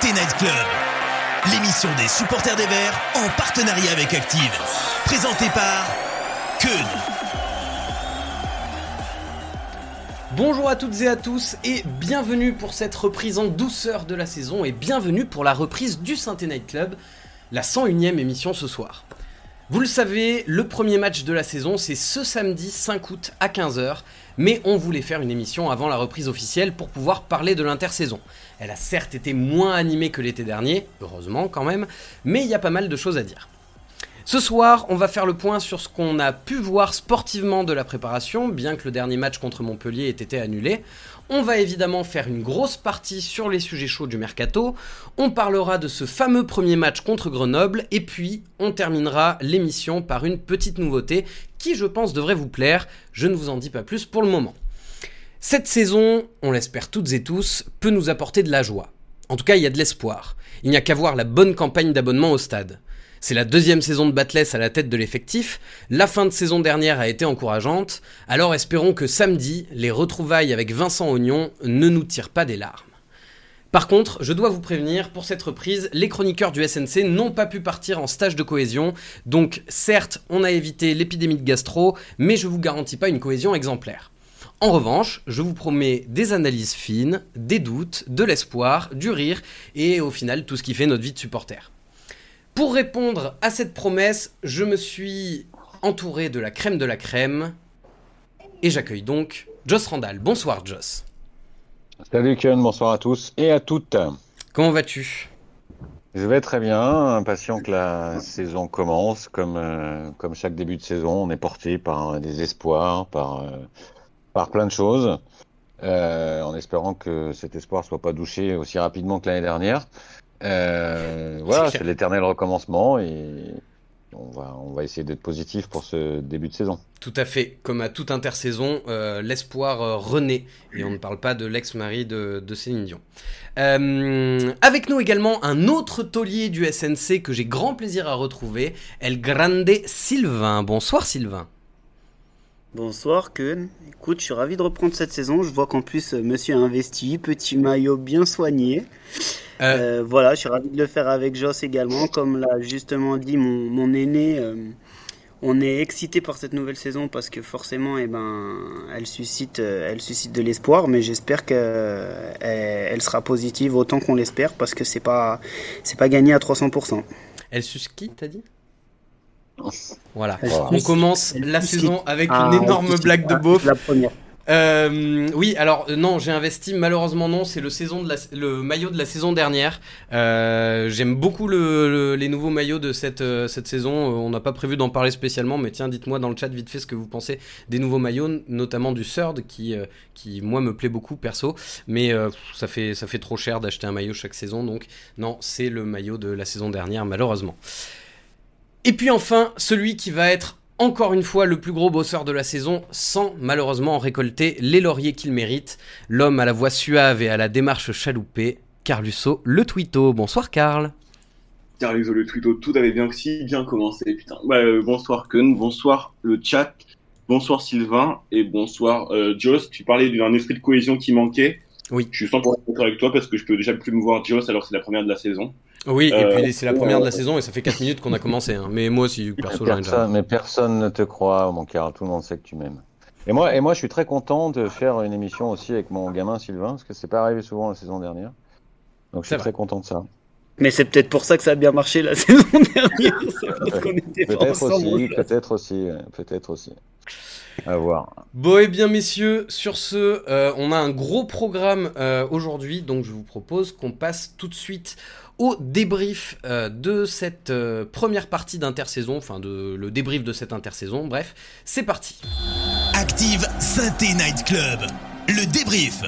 Synthé Night Club, l'émission des supporters des Verts en partenariat avec Active. Présentée par Keun. Bonjour à toutes et à tous et bienvenue pour cette reprise en douceur de la saison et bienvenue pour la reprise du Synthé Night Club, la 101ème émission ce soir. Vous le savez, le premier match de la saison c'est ce samedi 5 août à 15h, mais on voulait faire une émission avant la reprise officielle pour pouvoir parler de l'intersaison. Elle a certes été moins animée que l'été dernier, heureusement quand même, mais il y a pas mal de choses à dire. Ce soir, on va faire le point sur ce qu'on a pu voir sportivement de la préparation, bien que le dernier match contre Montpellier ait été annulé. On va évidemment faire une grosse partie sur les sujets chauds du mercato. On parlera de ce fameux premier match contre Grenoble. Et puis, on terminera l'émission par une petite nouveauté qui, je pense, devrait vous plaire. Je ne vous en dis pas plus pour le moment. Cette saison, on l'espère toutes et tous, peut nous apporter de la joie. En tout cas, il y a de l'espoir. Il n'y a qu'à voir la bonne campagne d'abonnement au stade. C'est la deuxième saison de Batless à la tête de l'effectif, la fin de saison dernière a été encourageante, alors espérons que samedi, les retrouvailles avec Vincent Ognon ne nous tirent pas des larmes. Par contre, je dois vous prévenir, pour cette reprise, les chroniqueurs du SNC n'ont pas pu partir en stage de cohésion, donc certes, on a évité l'épidémie de gastro, mais je vous garantis pas une cohésion exemplaire. En revanche, je vous promets des analyses fines, des doutes, de l'espoir, du rire, et au final tout ce qui fait notre vie de supporter. Pour répondre à cette promesse, je me suis entouré de la crème de la crème. Et j'accueille donc Joss Randall. Bonsoir Joss. Salut Ken, bonsoir à tous et à toutes. Comment vas-tu? Je vais très bien, impatient que la saison commence. Comme, euh, comme chaque début de saison, on est porté par des espoirs, par, euh, par plein de choses. Euh, en espérant que cet espoir soit pas douché aussi rapidement que l'année dernière. Euh, voilà, c'est l'éternel recommencement et on va, on va essayer d'être positif pour ce début de saison. Tout à fait, comme à toute intersaison, euh, l'espoir renaît et on ne parle pas de l'ex-mari de, de, Céline Dion. Euh, avec nous également un autre taulier du SNC que j'ai grand plaisir à retrouver, El Grande Sylvain. Bonsoir Sylvain. Bonsoir Keun. Écoute, je suis ravi de reprendre cette saison. Je vois qu'en plus, monsieur a investi, petit maillot bien soigné. Euh... Euh, voilà, je suis ravi de le faire avec Joss également. Comme l'a justement dit mon, mon aîné, euh, on est excité par cette nouvelle saison parce que forcément, eh ben, elle suscite, elle suscite de l'espoir, mais j'espère qu'elle elle sera positive autant qu'on l'espère parce que c'est pas, c'est pas gagné à 300%. Elle suscite t'as dit? Voilà. voilà. On commence la saison avec ah, une énorme blague de beauf. La première. Euh, oui, alors euh, non, j'ai investi. Malheureusement non, c'est le saison de la, le maillot de la saison dernière. Euh, J'aime beaucoup le, le, les nouveaux maillots de cette euh, cette saison. Euh, on n'a pas prévu d'en parler spécialement, mais tiens, dites-moi dans le chat vite fait ce que vous pensez des nouveaux maillots, notamment du Third qui qui moi me plaît beaucoup perso, mais ça fait ça fait trop cher d'acheter un maillot chaque saison, donc non, c'est le maillot de la saison dernière malheureusement. Et puis enfin, celui qui va être encore une fois le plus gros bosseur de la saison sans malheureusement récolter les lauriers qu'il mérite. L'homme à la voix suave et à la démarche chaloupée, Carlusso le Twito. Bonsoir Carl. Carlusso le Twito, tout avait bien si bien commencé. Bah, euh, bonsoir Kun, bonsoir le chat, bonsoir Sylvain et bonsoir euh, Joss. Tu parlais d'un esprit de cohésion qui manquait. Oui. Je suis 100% d'accord avec toi parce que je peux déjà plus me voir Joss alors que c'est la première de la saison. Oui, euh, et puis c'est la première de la saison et ça fait 4 minutes qu'on a commencé. Hein. Mais moi aussi, perso, mais personne, mais personne ne te croit, mon cœur. Tout le monde sait que tu m'aimes. Et moi, et moi, je suis très content de faire une émission aussi avec mon gamin Sylvain, parce que c'est pas arrivé souvent la saison dernière. Donc je suis très content de ça. Mais c'est peut-être pour ça que ça a bien marché la saison dernière. peut-être aussi, peut-être aussi, peut-être aussi. À voir. Bon, et eh bien, messieurs, sur ce, euh, on a un gros programme euh, aujourd'hui, donc je vous propose qu'on passe tout de suite au débrief euh, de cette euh, première partie d'intersaison, enfin de, le débrief de cette intersaison, bref, c'est parti. Active Synthé Night Club, le débrief.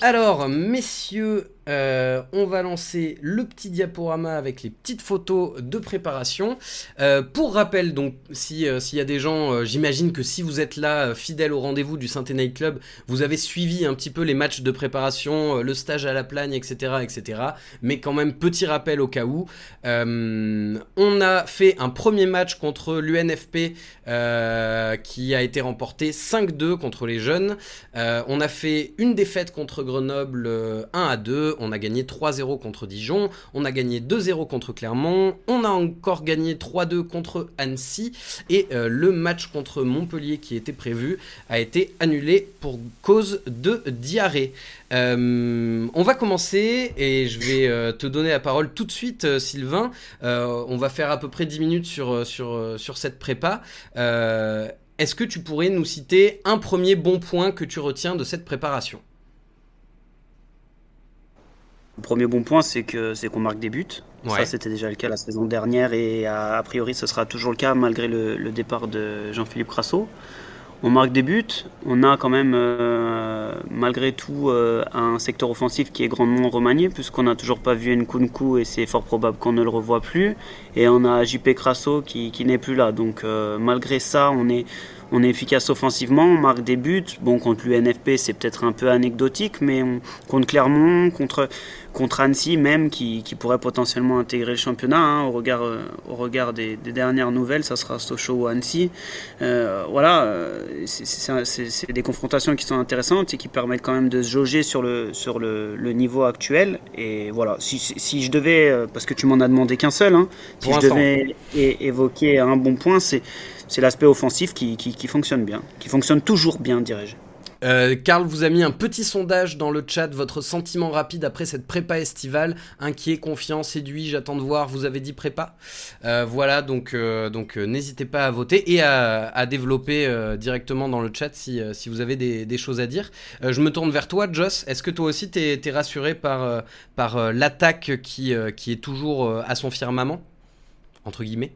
Alors, messieurs, euh, on va lancer le petit diaporama avec les petites photos de préparation. Euh, pour rappel, donc, s'il y a des gens, j'imagine que si vous êtes là, fidèle au rendez-vous du Saint-Étienne Club, vous avez suivi un petit peu les matchs de préparation, le stage à la plagne, etc., etc. Mais quand même, petit rappel au cas où. on a fait un premier match contre l'UNFP qui a été remporté 5-2 contre les jeunes. on a fait une défaite contre Grenoble 1 à 2, on a gagné 3-0 contre Dijon, on a gagné 2-0 contre Clermont, on a encore gagné 3-2 contre Annecy et euh, le match contre Montpellier qui était prévu a été annulé pour cause de diarrhée. Euh, on va commencer et je vais euh, te donner la parole tout de suite Sylvain. on va faire à peu près 10 minutes sur, sur, sur cette prépa. Est-ce que tu pourrais nous citer un premier bon point que tu retiens de cette préparation? Le premier bon point, c'est que c'est qu'on marque des buts. Ça, c'était déjà le cas la saison dernière et a, priori, ce sera toujours le cas malgré le, départ de Jean-Philippe Crasso. On marque des buts. On a quand même, euh, malgré tout, euh, un secteur offensif qui est grandement remanié, puisqu'on n'a toujours pas vu Nkunku et c'est fort probable qu'on ne le revoit plus. Et on a JP Crasso qui, n'est plus là. Donc, euh, malgré ça, on est on est efficace offensivement, on marque des buts. Bon, contre l'UNFP, c'est peut-être un peu anecdotique, mais contre Clermont, contre, contre Annecy même, qui, pourrait potentiellement intégrer le championnat, hein, au regard, euh, au regard des, dernières nouvelles, ça sera Sochaux ou Annecy. Euh, voilà, euh, c'est des confrontations qui sont intéressantes et qui permettent quand même de se jauger sur le, sur le, niveau actuel. Et voilà, si, si, je devais, parce que tu m'en as demandé qu'un seul, hein, si je devais évoquer un bon point, c'est c'est l'aspect offensif qui, fonctionne bien, qui fonctionne toujours bien, dirais-je. Euh, Karl vous a mis un petit sondage dans le chat, votre sentiment rapide après cette prépa estivale, inquiet, confiant, séduit, j'attends de voir, vous avez dit prépa. Euh, voilà, donc, euh, donc n'hésitez pas à voter et à, développer directement dans le chat si, vous avez des, choses à dire. je me tourne vers toi, Joss, est-ce que toi aussi t'es es rassuré par, par l'attaque qui, qui est toujours à son firmament? Entre guillemets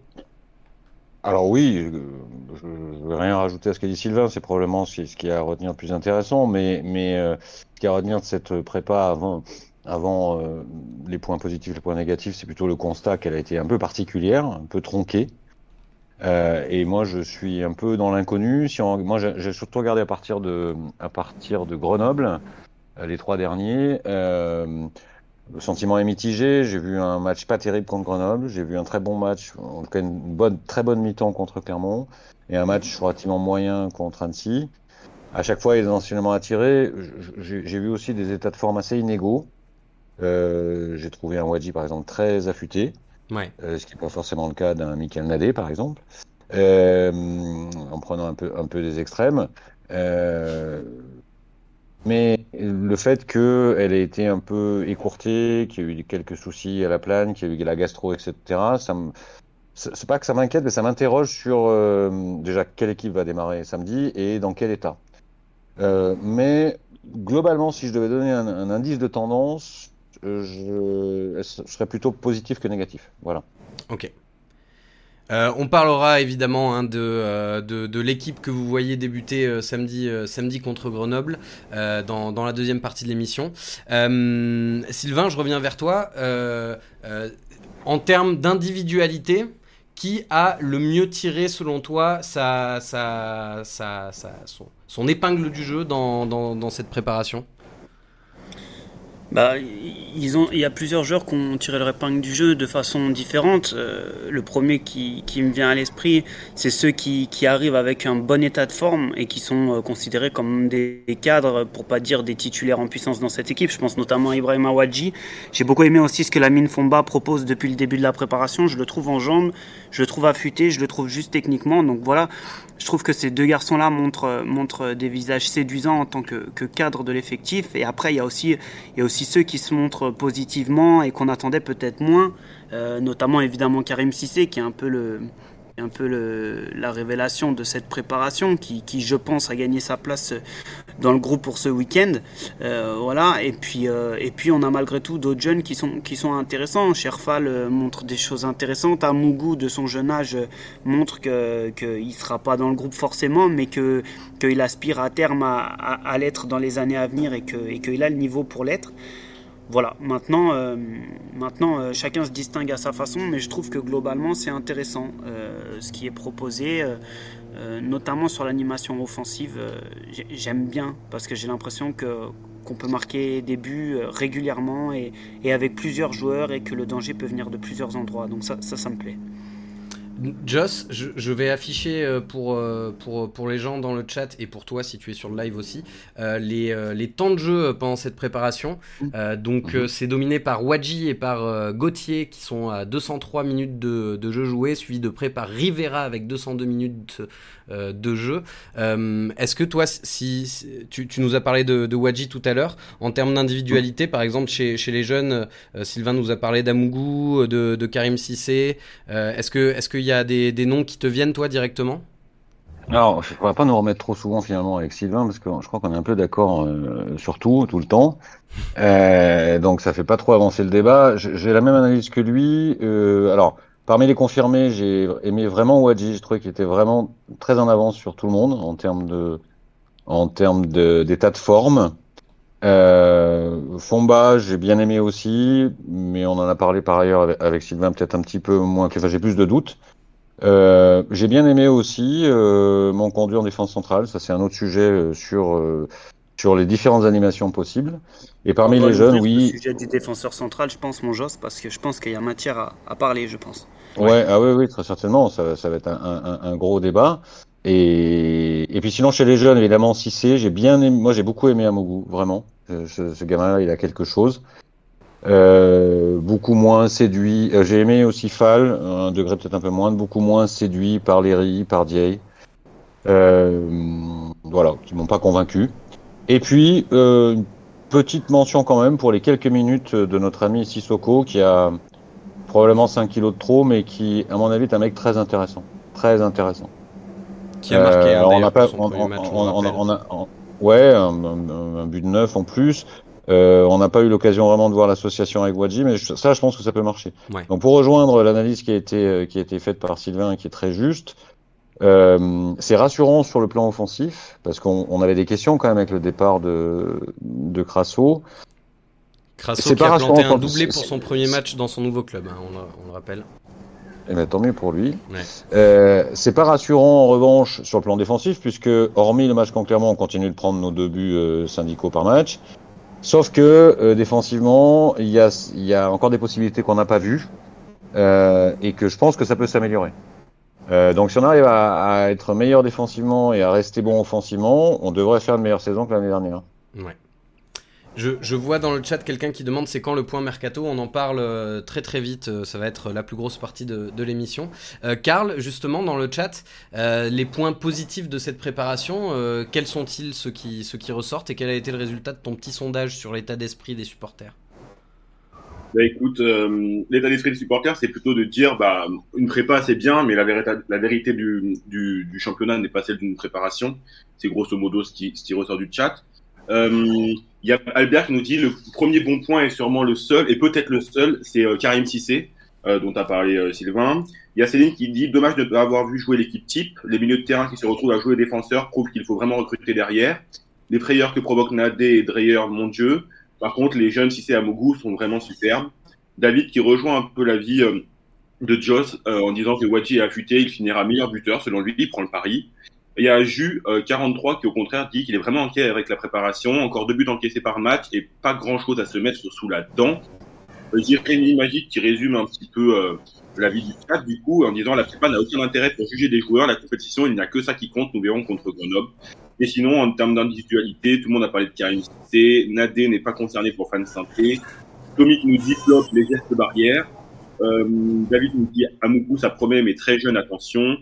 alors oui, euh, je ne vais rien rajouter à ce qu'a dit Sylvain, c'est probablement ce qui à retenir plus intéressant, mais, mais euh, ce qui à retenir de cette prépa avant, avant euh, les points positifs, les points négatifs, c'est plutôt le constat qu'elle a été un peu particulière, un peu tronquée. et moi, je suis un peu dans l'inconnu. Si moi, j'ai surtout regardé à partir de, à partir de Grenoble, les trois derniers. Le sentiment est mitigé. J'ai vu un match pas terrible contre Grenoble. J'ai vu un très bon match, en tout cas une bonne, très bonne mi-temps contre Clermont. Et un match relativement moyen contre Annecy. À chaque fois, il des enseignements à tirer. J'ai vu aussi des états de forme assez inégaux. Euh, j'ai trouvé un Wadji, par exemple, très affûté. Ouais. Euh, ce qui n'est pas forcément le cas d'un Michael Nadé, par exemple. Euh, en prenant un peu, un peu des extrêmes. Euh, mais le fait qu'elle ait été un peu écourtée, qu'il y a eu quelques soucis à la plane, qu'il y a eu la gastro, etc., ça me... c'est pas que ça m'inquiète, mais ça m'interroge sur euh, déjà quelle équipe va démarrer samedi et dans quel état. Euh, mais globalement, si je devais donner un, indice de tendance, je, je serais plutôt positif que négatif. Voilà. Ok. Euh, on parlera évidemment hein, euh, de, de, l'équipe que vous voyez débuter euh, samedi, samedi contre Grenoble dans, la deuxième partie de l'émission. Sylvain, je reviens vers toi. en termes d'individualité, qui a le mieux tiré selon toi sa, sa, sa, son, épingle du jeu dans, dans cette préparation? Bah, ils ont, il y a plusieurs joueurs qui ont tiré leur épingle du jeu de façon différente. Euh, le premier qui, qui, me vient à l'esprit, c'est ceux qui, qui, arrivent avec un bon état de forme et qui sont euh, considérés comme des, cadres, pour pas dire des titulaires en puissance dans cette équipe. Je pense notamment à Ibrahim Awadji. J'ai beaucoup aimé aussi ce que la mine Fomba propose depuis le début de la préparation. Je le trouve en jambes, je le trouve affûté, je le trouve juste techniquement. Donc voilà, je trouve que ces deux garçons-là montrent, des visages séduisants en tant que, cadre de l'effectif. Et après, il y, a aussi, il aussi ceux qui se montrent positivement et qu'on attendait peut-être moins, euh, notamment évidemment Karim Sissé, qui est un peu le, un peu la révélation de cette préparation qui, qui, je pense, a gagné sa place dans le groupe pour ce week-end. Euh, voilà. Et puis, euh, et puis, on a malgré tout d'autres jeunes qui sont, qui sont intéressants. Sherfal euh, montre des choses intéressantes. Amougou, de son jeune âge, montre qu'il ne sera pas dans le groupe forcément, mais qu'il aspire à terme à, à, l'être dans les années à venir et qu'il et a le niveau pour l'être. Voilà, maintenant, euh, euh, chacun se distingue à sa façon, mais je trouve que globalement c'est intéressant euh, ce qui est proposé, notamment sur l'animation offensive. J'aime bien parce que j'ai l'impression que qu'on peut marquer des buts régulièrement et, et, avec plusieurs joueurs et que le danger peut venir de plusieurs endroits. Donc ça, ça, ça me plaît. Joss, je, vais afficher euh, pour, euh, pour, pour les gens dans le chat et pour toi si tu es sur le live aussi euh, les, les, temps de jeu pendant cette préparation. Mmh. donc mmh. c'est dominé par Wadji et par Gauthier qui sont à 203 minutes de, de, jeu joué, suivi de près par Rivera avec 202 minutes de jeu. Est-ce que toi, si, tu, tu, nous as parlé de, de Wadji tout à l'heure, en termes d'individualité, par exemple chez, chez les jeunes, Sylvain nous a parlé d'Amougou, de, de, Karim Sissé. Est-ce qu'il est y a des, des, noms qui te viennent, toi, directement? Alors, je ne pourrais pas nous remettre trop souvent, finalement, avec Sylvain, parce que je crois qu'on est un peu d'accord euh, sur tout, tout le temps. Euh, donc, ça fait pas trop avancer le débat. J'ai la même analyse que lui. Euh, alors, parmi les confirmés, j'ai aimé vraiment Wadji. Je trouvais qu'il était vraiment très en avance sur tout le monde en termes de en termes d'état de, forme. Fomba, j'ai bien aimé aussi, mais on en a parlé par ailleurs avec, Sylvain, peut-être un petit peu moins. Enfin, j'ai plus de doutes. Euh, j'ai bien aimé aussi euh, mon conduit en défense centrale. Ça, c'est un autre sujet euh, sur euh, sur les différentes animations possibles. Et parmi les jeunes, oui. Le sujet du défenseur central, je pense, mon Joss, parce que je pense qu'il y a matière à, à, parler, je pense. Ouais, ah oui, oui, très certainement. Ça, ça va être un, un, un, gros débat. Et, et puis sinon, chez les jeunes, évidemment, Cissé, j'ai bien aimé, moi, j'ai beaucoup aimé Amougou, vraiment. Ce, ce gamin-là, il a quelque chose. Euh, beaucoup moins séduit. Euh, j'ai aimé aussi Fall, un degré peut-être un peu moins, beaucoup moins séduit par Léry, par Diey. Euh, voilà, qui m'ont pas convaincu. Et puis, une petite mention quand même pour les quelques minutes de notre ami Sissoko, qui a probablement 5 kilos de trop, mais qui, à mon avis, est un mec très intéressant. Très intéressant. Qui a marqué euh, on a pas, on, on, on, a, ouais, un, un, un, but de neuf en plus. Euh, on n'a pas eu l'occasion vraiment de voir l'association avec Wadji, mais ça, je pense que ça peut marcher. Donc, pour rejoindre l'analyse qui a été euh, qui a été faite par Sylvain, qui est très juste, euh, c'est rassurant sur le plan offensif parce qu'on avait des questions quand même avec le départ de de Crasso. Crasso qui a planté un doublé pour son premier match dans son nouveau club, hein, on, le rappelle. Eh bien, tant mieux pour lui. Ouais. Euh, c'est pas rassurant en revanche sur le plan défensif, puisque hormis le match contre Clermont, on continue de prendre nos deux buts euh, syndicaux par match. Sauf que euh, défensivement, il y a, encore des possibilités qu'on n'a pas vues euh, et que je pense que ça peut s'améliorer. Euh, donc si on arrive à, être meilleur défensivement et à rester bon offensivement, on devrait faire une meilleure saison que l'année dernière. Je, vois dans le chat quelqu'un qui demande c'est quand le point mercato. On en parle euh, très très vite. Euh, ça va être la plus grosse partie de, l'émission. Euh, Karl, justement, dans le chat, les points positifs de cette préparation, quels sont-ils ceux qui, ceux qui ressortent et quel a été le résultat de ton petit sondage sur l'état d'esprit des supporters? Bah écoute, l'état d'esprit des supporters, c'est plutôt de dire, bah, une prépa c'est bien, mais la, vérité, la vérité du, du, championnat n'est pas celle d'une préparation. C'est grosso modo ce qui, ressort du chat. Euh, il y a Albert qui nous dit le premier bon point est sûrement le seul, et peut-être le seul, c'est euh, Karim Sissé, euh, dont a parlé euh, Sylvain. Il y a Céline qui dit dommage de ne pas avoir vu jouer l'équipe type. Les milieux de terrain qui se retrouvent à jouer défenseur prouvent qu'il faut vraiment recruter derrière. Les frayeurs que provoquent Nadé et Dreyer, mon Dieu. Par contre, les jeunes Sissé à Mogou sont vraiment superbes. David qui rejoint un peu la vie de Joss en disant que Wadji est affûté, il finira meilleur buteur selon lui, il prend le pari. Il y a Jus 43 euh, qui au contraire dit qu'il est vraiment inquiet avec la préparation, encore deux buts encaissés par match et pas grand chose à se mettre sous la dent. Euh, Jérémy Magique qui résume un petit peu euh, la vie du stade du coup en disant la prépa n'a aucun intérêt pour juger des joueurs, la compétition il n'y a que ça qui compte, nous verrons contre Grenoble. Et sinon en termes d'individualité, tout le monde a parlé de Karim C, Nadé n'est pas concerné pour fan santé, Tommy nous dit flop les gestes barrières, euh, David nous dit Amoukou ça promet mais très jeune attention.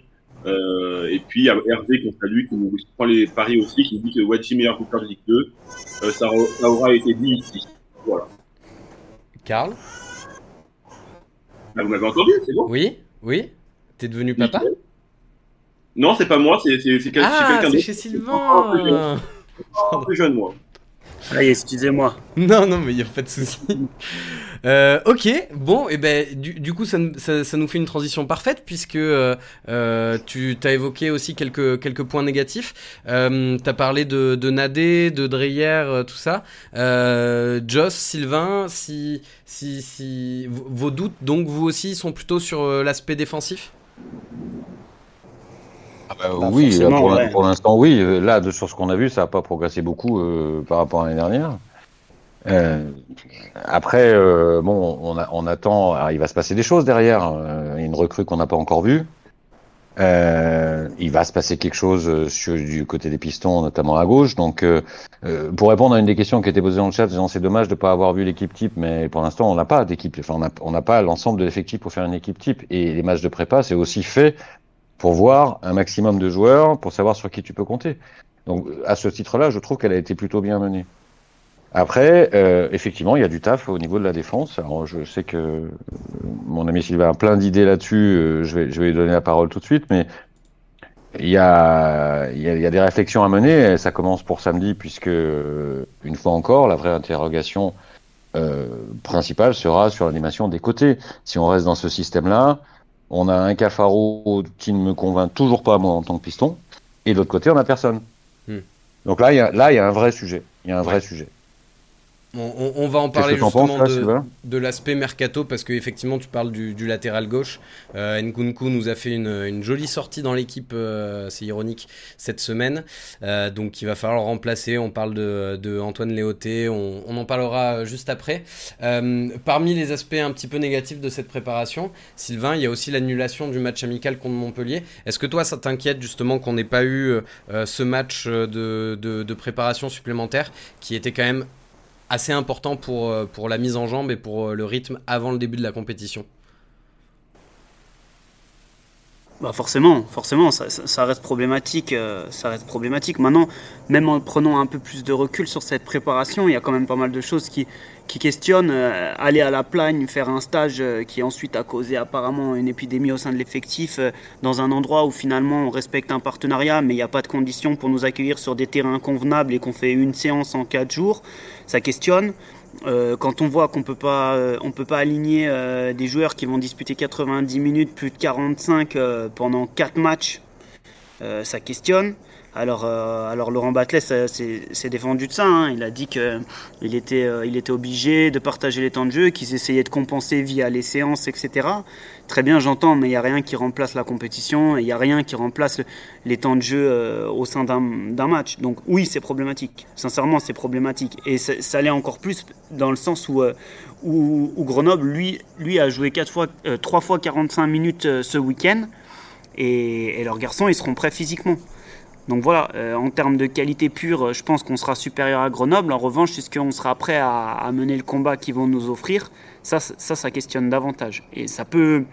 Euh, et puis il y a Hervé qui salue, qui nous prend les paris aussi, qui dit que Wadji meilleur boucleur de Ligue 2. Euh, ça, ça, aura été dit ici. Voilà. Karl ah, Vous m'avez entendu, c'est bon? Oui, oui. T'es devenu papa? Non, c'est pas moi, c'est quelqu'un ah, d'autre. c'est chez Sylvain plus jeune, moi. Allez, excusez-moi. Non, non, mais il n'y a pas de souci. Euh, ok, bon, et ben du, coup ça, ça, nous fait une transition parfaite puisque euh, euh tu as évoqué aussi quelques quelques points négatifs. Euh, tu as parlé de, de Nadé, de Dreyer, tout ça. Euh, Joss, Sylvain, si si si vos doutes donc vous aussi sont plutôt sur l'aspect défensif? Ah bah, bah oui, pour, l'instant oui. Là, de, sur ce qu'on a vu, ça n'a pas progressé beaucoup par rapport à l'année dernière. Euh, après, euh, bon, on, on attend. il va se passer des choses derrière. Euh, une recrue qu'on n'a pas encore vue. Euh, il va se passer quelque chose sur, du côté des pistons, notamment à gauche. Donc, pour répondre à une des questions qui était posée dans le chat, c'est dommage de ne pas avoir vu l'équipe type, mais pour l'instant, on n'a pas d'équipe. Enfin, on n'a pas l'ensemble de l'effectif pour faire une équipe type. Et les matchs de prépa, c'est aussi fait pour voir un maximum de joueurs, pour savoir sur qui tu peux compter. Donc, à ce titre-là, je trouve qu'elle a été plutôt bien menée. Après, euh, effectivement, il y a du taf au niveau de la défense. Alors, je sais que mon ami Sylvain a plein d'idées là-dessus. Euh, je vais, je vais lui donner la parole tout de suite, mais il y a, il y a, il y a des réflexions à mener. Ça commence pour samedi, puisque une fois encore, la vraie interrogation euh, principale sera sur l'animation des côtés. Si on reste dans ce système-là, on a un Cafaro qui ne me convainc toujours pas moi en tant que piston, et de l'autre côté, on a personne. Hmm. Donc là, il y a, là, il y a un vrai sujet. Il y a un vrai sujet. On, va en parler justement de, l'aspect mercato parce que effectivement tu parles du, latéral gauche. Euh, Nkunku nous a fait une, jolie sortie dans l'équipe, euh, c'est ironique cette semaine. Euh, donc il va falloir le remplacer. On parle de, Antoine Léoté, on, en parlera juste après. Euh, parmi les aspects un petit peu négatifs de cette préparation, Sylvain, il y a aussi l'annulation du match amical contre Montpellier. Est-ce que toi ça t'inquiète justement qu'on n'ait pas eu ce match de, de préparation supplémentaire qui était quand même assez important pour, euh, pour la mise en jambe et pour euh, le rythme avant le début de la compétition bah forcément, forcément, ça, reste problématique. Euh, ça. Maintenant, même en prenant un peu plus de recul sur cette préparation, il y a quand même pas mal de choses qui, qui questionnent. aller à la plagne, faire un stage qui ensuite a causé apparemment une épidémie au sein de l'effectif, dans un endroit où finalement on respecte un partenariat, mais il n'y a pas de conditions pour nous accueillir sur des terrains convenables et qu'on fait une séance en quatre jours ça questionne. Euh, quand on voit qu'on peut pas, euh, on peut pas aligner euh, des joueurs qui vont disputer 90 minutes, plus de 45 pendant 4 matchs, ça questionne. Alors, alors Laurent Batles s'est défendu de ça. Hein. Il a dit qu'il était, il était obligé de partager les temps de jeu, qu'ils essayaient de compenser via les séances, etc. Très bien, j'entends, mais il n'y a rien qui remplace la compétition il n'y a rien qui remplace les temps de jeu euh, au sein d'un match. Donc oui, c'est problématique. Sincèrement, c'est problématique. Et ça, l'est encore plus dans le sens où, euh, Grenoble, lui, a joué fois, euh, 3 fois 45 minutes ce week-end. Et, leurs garçons, ils seront prêts physiquement. Donc voilà, en termes de qualité pure, je pense qu'on sera supérieur à Grenoble. En revanche, est-ce qu'on sera prêt à, à mener le combat qu'ils vont nous offrir ça, ça, ça questionne davantage. Et ça peut,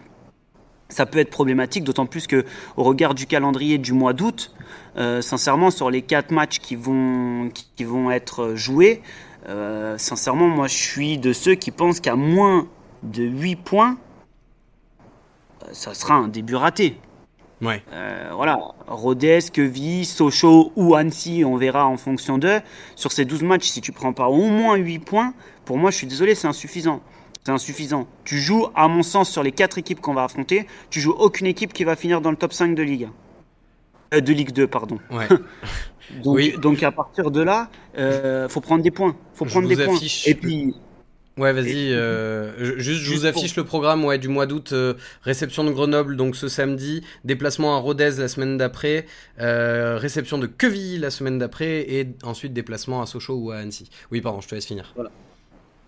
ça peut être problématique, d'autant plus que au regard du calendrier du mois d'août, euh, sincèrement, sur les quatre matchs qui vont, qui vont être joués, euh, sincèrement, moi, je suis de ceux qui pensent qu'à moins de 8 points, euh, ça sera un début raté. Ouais. voilà, Rodez, Queville, Sochaux ou Annecy, on verra en fonction d'eux. Sur ces 12 matchs, si tu prends pas au moins 8 points, pour moi, je suis désolé, c'est insuffisant c'est insuffisant. Tu joues, à mon sens, sur les quatre équipes qu'on va affronter, tu joues aucune équipe qui va finir dans le top 5 de Ligue euh, de Ligue 2, pardon. Ouais. donc, oui. donc, à partir de là, euh, faut prendre des points. Faut prendre des points. Et puis. Ouais, vas-y. Euh, juste, je vous affiche le programme ouais, du mois d'août. Euh, réception de Grenoble, donc ce samedi. Déplacement à Rodez la semaine d'après. réception de Quevilly la semaine d'après. Et ensuite déplacement à Sochaux ou à Annecy. Oui, pardon, je te laisse finir. Voilà.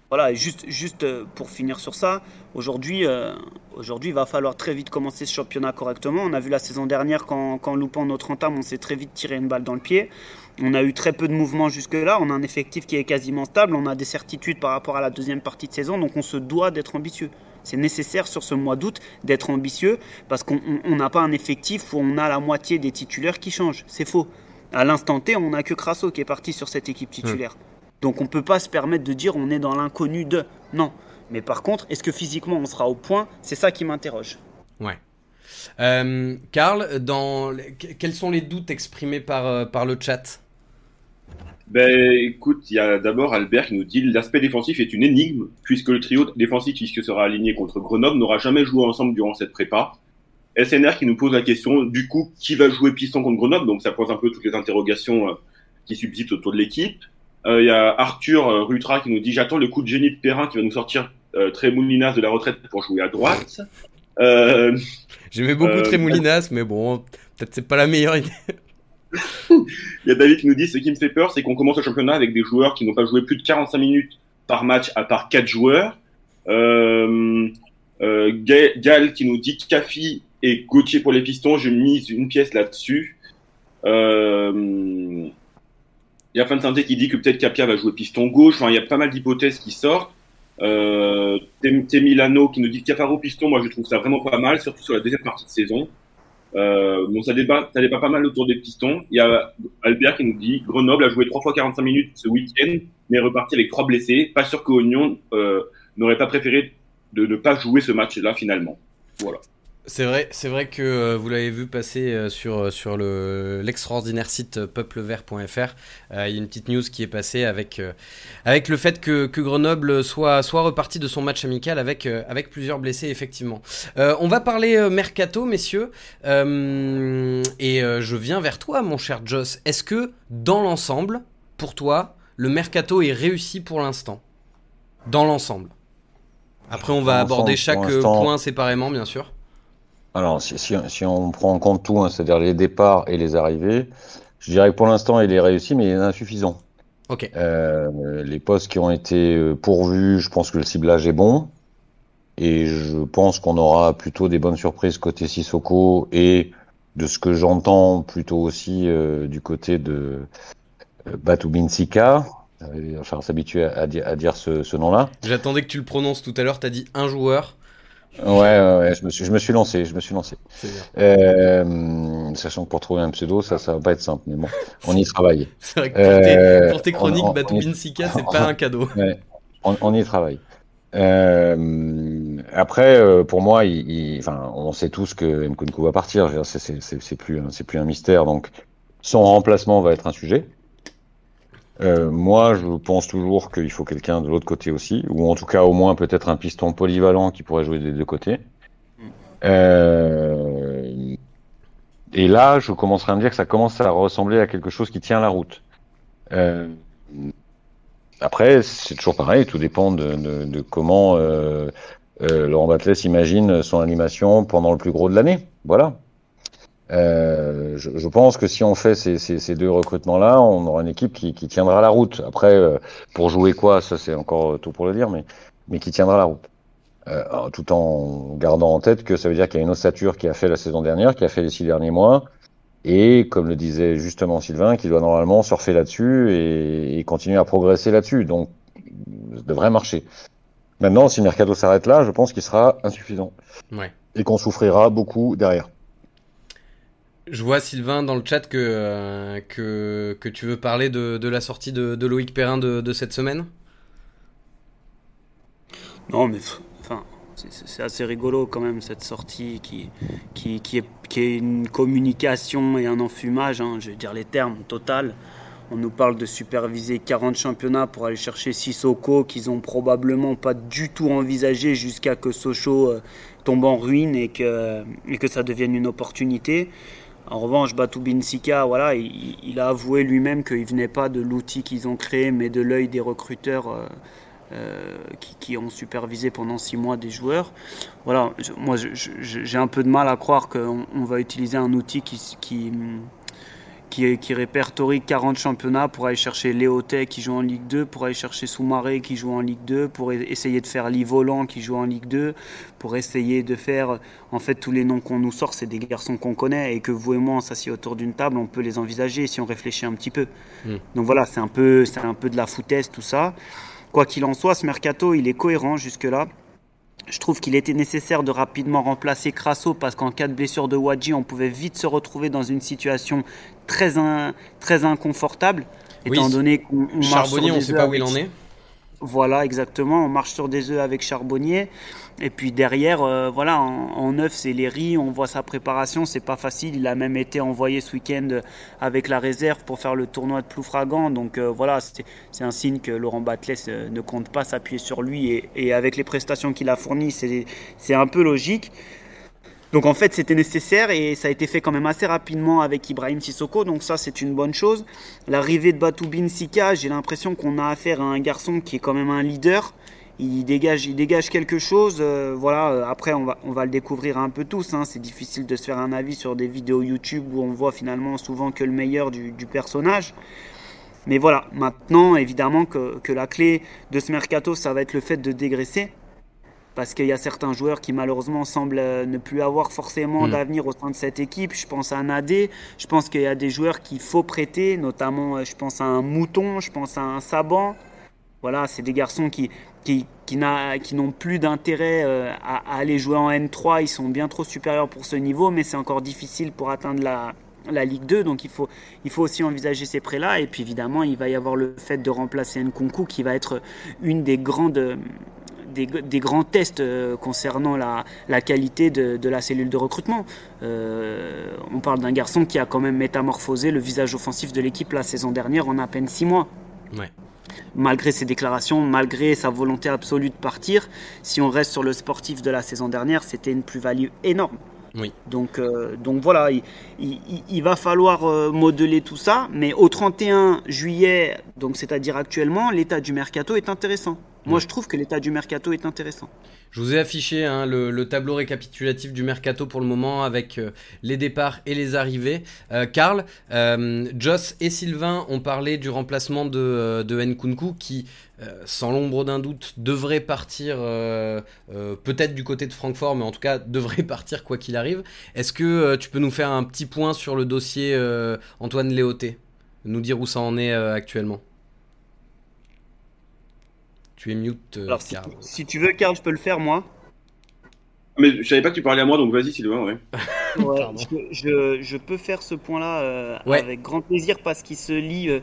Voilà, juste, juste euh, pour finir sur ça, aujourd'hui, euh, aujourd'hui, il va falloir très vite commencer ce championnat correctement. On a vu la saison dernière, quand, quand loupant notre entame, on s'est très vite tiré une balle dans le pied. On a eu très peu de mouvements jusque-là. On a un effectif qui est quasiment stable. On a des certitudes par rapport à la deuxième partie de saison. Donc on se doit d'être ambitieux. C'est nécessaire sur ce mois d'août d'être ambitieux parce qu'on n'a pas un effectif où on a la moitié des titulaires qui changent. C'est faux. À l'instant T, on n'a que Crasso qui est parti sur cette équipe titulaire. Donc on ne peut pas se permettre de dire on est dans l'inconnu de. Non. Mais par contre, est-ce que physiquement on sera au point? C'est ça qui m'interroge. Ouais. Euh, Karl, dans... quels sont les doutes exprimés par, euh, par le chat? Ben écoute, il y a d'abord Albert qui nous dit l'aspect défensif est une énigme puisque le trio défensif qui sera aligné contre Grenoble n'aura jamais joué ensemble durant cette prépa. SNR qui nous pose la question du coup qui va jouer piston contre Grenoble? Donc ça pose un peu toutes les interrogations euh, qui subsistent autour de l'équipe. Euh, il y a Arthur euh, Rutra qui nous dit j'attends le coup de génie de Perrin qui va nous sortir Trémoulinas de la retraite pour jouer à droite. J'aimais beaucoup Trémoulinas mais bon peut-être c'est pas la meilleure idée. Il y a David qui nous dit ce qui me fait peur, c'est qu'on commence le championnat avec des joueurs qui n'ont pas joué plus de 45 minutes par match à part 4 joueurs. Euh, euh, Gal qui nous dit Cafi et Gauthier pour les pistons, je mise une pièce là-dessus. Euh, il y a Fan Santé qui dit que peut-être Capia va jouer piston gauche. Enfin, il y a pas mal d'hypothèses qui sortent. Euh, Milano qui nous dit Cafaro piston, moi je trouve ça vraiment pas mal, surtout sur la deuxième partie de saison. Euh, bon, ça débat, ça débat pas mal autour des pistons. Il y a Albert qui nous dit Grenoble a joué trois fois 45 minutes ce week-end, mais est reparti avec trois blessés. Pas sûr qu'Oignon euh, n'aurait pas préféré de ne pas jouer ce match-là finalement. Voilà. C'est vrai, c'est vrai que euh, vous l'avez vu passer euh, sur, euh, sur le, l'extraordinaire site peuplevert.fr. Il y a une petite news qui est passée avec, avec le fait que, que, Grenoble soit, soit reparti de son match amical avec, avec plusieurs blessés, effectivement. on va parler mercato, messieurs. et je viens vers toi, mon cher Joss. Est-ce que, dans l'ensemble, pour toi, le mercato est réussi pour l'instant? Dans l'ensemble. Après, on va aborder chaque point séparément, bien sûr. Alors, si, on prend en compte tout, hein, c'est-à-dire les départs et les arrivées, je dirais que pour l'instant, il est réussi, mais il est insuffisant. Ok. Euh, les postes qui ont été euh, pourvus, je pense que le ciblage est bon. Et je pense qu'on aura plutôt des bonnes surprises côté Sissoko et de ce que j'entends plutôt aussi euh, du côté de Batu Binsika. Enfin, s'habituer à, à, dire ce, ce nom-là. J'attendais que tu le prononces tout à l'heure. Tu as dit un joueur. Ouais, ouais, je me suis, je me suis lancé, je me suis lancé. Euh, sachant que pour trouver un pseudo, ça, ça va pas être simple, mais bon, on y travaille. C'est vrai que pour, tes, euh, pour tes chroniques, Batou Binsika, c'est pas un cadeau. Ouais, on, on, y travaille. Euh, après, euh, pour moi, il, il, enfin, on sait tous que Nkunku va partir. C'est plus, c'est plus un mystère. Donc, son remplacement va être un sujet. Euh, moi, je pense toujours qu'il faut quelqu'un de l'autre côté aussi, ou en tout cas au moins peut-être un piston polyvalent qui pourrait jouer des deux côtés. Euh... Et là, je commencerai à me dire que ça commence à ressembler à quelque chose qui tient la route. Euh... Après, c'est toujours pareil, tout dépend de, de, de comment euh, euh, Laurent Batles imagine son animation pendant le plus gros de l'année. Voilà. Euh, je, je, pense que si on fait ces, ces, ces deux recrutements-là, on aura une équipe qui, qui tiendra la route. Après, euh, pour jouer quoi, ça c'est encore tout pour le dire, mais, mais qui tiendra la route. Euh, tout en gardant en tête que ça veut dire qu'il y a une ossature qui a fait la saison dernière, qui a fait les six derniers mois, et comme le disait justement Sylvain, qui doit normalement surfer là-dessus et, et, continuer à progresser là-dessus. Donc, ça devrait marcher. Maintenant, si mercado s'arrête là, je pense qu'il sera insuffisant. Ouais. Et qu'on souffrira beaucoup derrière. Je vois Sylvain dans le chat que, euh, que, que, tu veux parler de, de la sortie de, Loïc Perrin de, cette semaine? Non, mais enfin, c'est assez rigolo quand même cette sortie qui, qui, qui est une communication et un enfumage, hein, je vais dire les termes, total. On nous parle de superviser 40 championnats pour aller chercher Sissoko qu'ils ont probablement pas du tout envisagé jusqu'à que Sochaux euh, tombe en ruine et que, et que ça devienne une opportunité. En revanche, Batou Binsika, voilà, il, a avoué lui-même qu'il venait pas de l'outil qu'ils ont créé, mais de l'œil des recruteurs euh, euh, qui, ont supervisé pendant six mois des joueurs. Voilà, moi j'ai un peu de mal à croire qu'on on va utiliser un outil qui qui, qui, répertorie 40 championnats pour aller chercher Léotet qui joue en Ligue 2, pour aller chercher Soumaré qui joue en Ligue 2, pour essayer de faire Livolant qui joue en Ligue 2, pour essayer de faire. En fait, tous les noms qu'on nous sort, c'est des garçons qu'on connaît et que vous et moi, on s'assied autour d'une table, on peut les envisager si on réfléchit un petit peu. Mmh. Donc voilà, c'est un, peu, un peu de la foutaise tout ça. Quoi qu'il en soit, ce mercato, il est cohérent jusque-là. Je trouve qu'il était nécessaire de rapidement remplacer Crasso parce qu'en cas de blessure de Wadji, on pouvait vite se retrouver dans une situation très, in, très inconfortable. Étant oui, donné qu'on Charbonnier, on ne sait pas où il en est. Voilà, exactement. On marche sur des œufs avec Charbonnier. Et puis derrière, euh, voilà, en, neuf, c'est Léry. On voit sa préparation. C'est pas facile. Il a même été envoyé ce week-end avec la réserve pour faire le tournoi de Ploufragan. Donc euh, voilà, c'est un signe que Laurent Batles euh, ne compte pas s'appuyer sur lui. Et, avec les prestations qu'il a fournies, c'est un peu logique. Donc en fait c'était nécessaire et ça a été fait quand même assez rapidement avec Ibrahim Sissoko, donc ça c'est une bonne chose. L'arrivée de Batoubin Sika, j'ai l'impression qu'on a affaire à un garçon qui est quand même un leader. Il dégage, il dégage quelque chose. Euh, voilà. Euh, après, on va, on va le découvrir un peu tous. Hein. C'est difficile de se faire un avis sur des vidéos YouTube où on voit finalement souvent que le meilleur du, du personnage. Mais voilà. Maintenant, évidemment que, que la clé de ce mercato, ça va être le fait de dégraisser parce qu'il y a certains joueurs qui malheureusement semblent euh, ne plus avoir forcément hmm. d'avenir au sein de cette équipe. Je pense à Nadé, je pense qu'il y a des joueurs qu'il faut prêter, notamment euh, je pense à un Mouton, je pense à un Saban. Voilà, c'est des garçons qui, qui, qui n'ont plus d'intérêt euh, à, aller jouer en N3, ils sont bien trop supérieurs pour ce niveau, mais c'est encore difficile pour atteindre la, la Ligue 2, donc il faut, il faut aussi envisager ces prêts-là. Et puis évidemment, il va y avoir le fait de remplacer Nkunku, qui va être une des grandes des, grands tests euh, concernant la, qualité de, la cellule de recrutement. Euh, on parle d'un garçon qui a quand même métamorphosé le visage offensif de l'équipe la saison dernière en à peine six mois. Malgré ses déclarations, malgré sa volonté absolue de partir, si on reste sur le sportif de la saison dernière, c'était une plus-value énorme. Oui. Donc, euh, donc voilà, il, va falloir modeler tout ça, mais au 31 juillet, donc c'est-à-dire actuellement, l'état du mercato est intéressant. Moi, je trouve que l'état du mercato est intéressant. Je vous ai affiché hein, le, tableau récapitulatif du mercato pour le moment avec euh, les départs et les arrivées. Euh, Karl, euh, Joss et Sylvain ont parlé du remplacement de, de Nkunku qui, sans l'ombre d'un doute, devrait partir peut-être du côté de Francfort, mais en tout cas devrait partir quoi qu'il arrive. Est-ce que tu peux nous faire un petit point sur le dossier Antoine Léoté Nous dire où ça en est actuellement? Tu es mute, euh, Si, tu veux, Karl, je peux le faire, moi. Mais je savais pas que tu parlais à moi, donc vas-y, Sylvain, ouais. ouais je, je, peux faire ce point-là euh, avec grand plaisir parce qu'il se lit. Euh,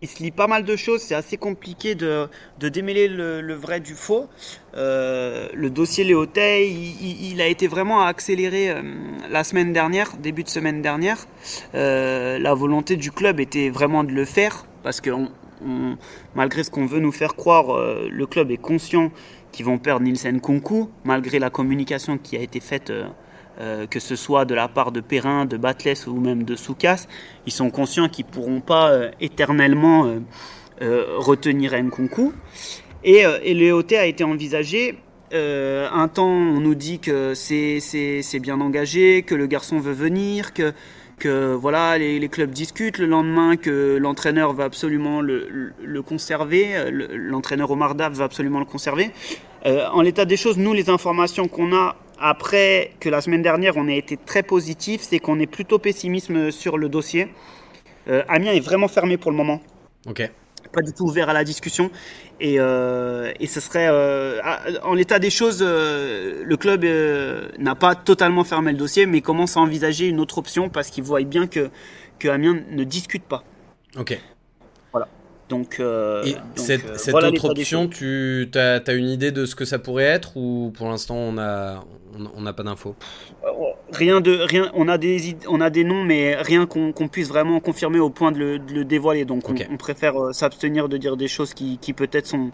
il se lit pas mal de choses, c'est assez compliqué de, de démêler le, vrai du faux. le dossier Léotey, il, il, a été vraiment accéléré la semaine dernière, début de semaine dernière. la volonté du club était vraiment de le faire parce qu'on malgré ce qu'on veut nous faire croire, euh, le club est conscient qu'ils vont perdre Nielsen Kunku, malgré la communication qui a été faite, euh, euh, que ce soit de la part de Perrin, de Batles ou même de Soukas. Ils sont conscients qu'ils ne pourront pas éternellement retenir Nkunku. Et, et le a été envisagé un temps, on nous dit que c'est bien engagé, que le garçon veut venir, que que voilà, les, clubs discutent. Le lendemain, que l'entraîneur va absolument le, conserver. L'entraîneur Omar Daf va absolument le conserver. Euh, en l'état des choses, nous, les informations qu'on a après que la semaine dernière, on ait été très positif, c'est qu'on est plutôt pessimiste sur le dossier. Euh, Amiens est vraiment fermé pour le moment. Ok pas du tout ouvert à la discussion. Et, euh, et ce serait, euh, en l'état des choses, euh, le club n'a pas totalement fermé le dossier, mais commence à envisager une autre option parce qu'il voit bien que, que Amiens ne discute pas. Ok. Voilà. Donc, et cette, autre option, tu as, une idée de ce que ça pourrait être ou pour l'instant on n'a on, pas d'infos? Rien de rien. On a des on a des noms, mais rien qu'on puisse vraiment confirmer au point de le, dévoiler. Donc on, préfère euh, s'abstenir de dire des choses qui, peut-être sont,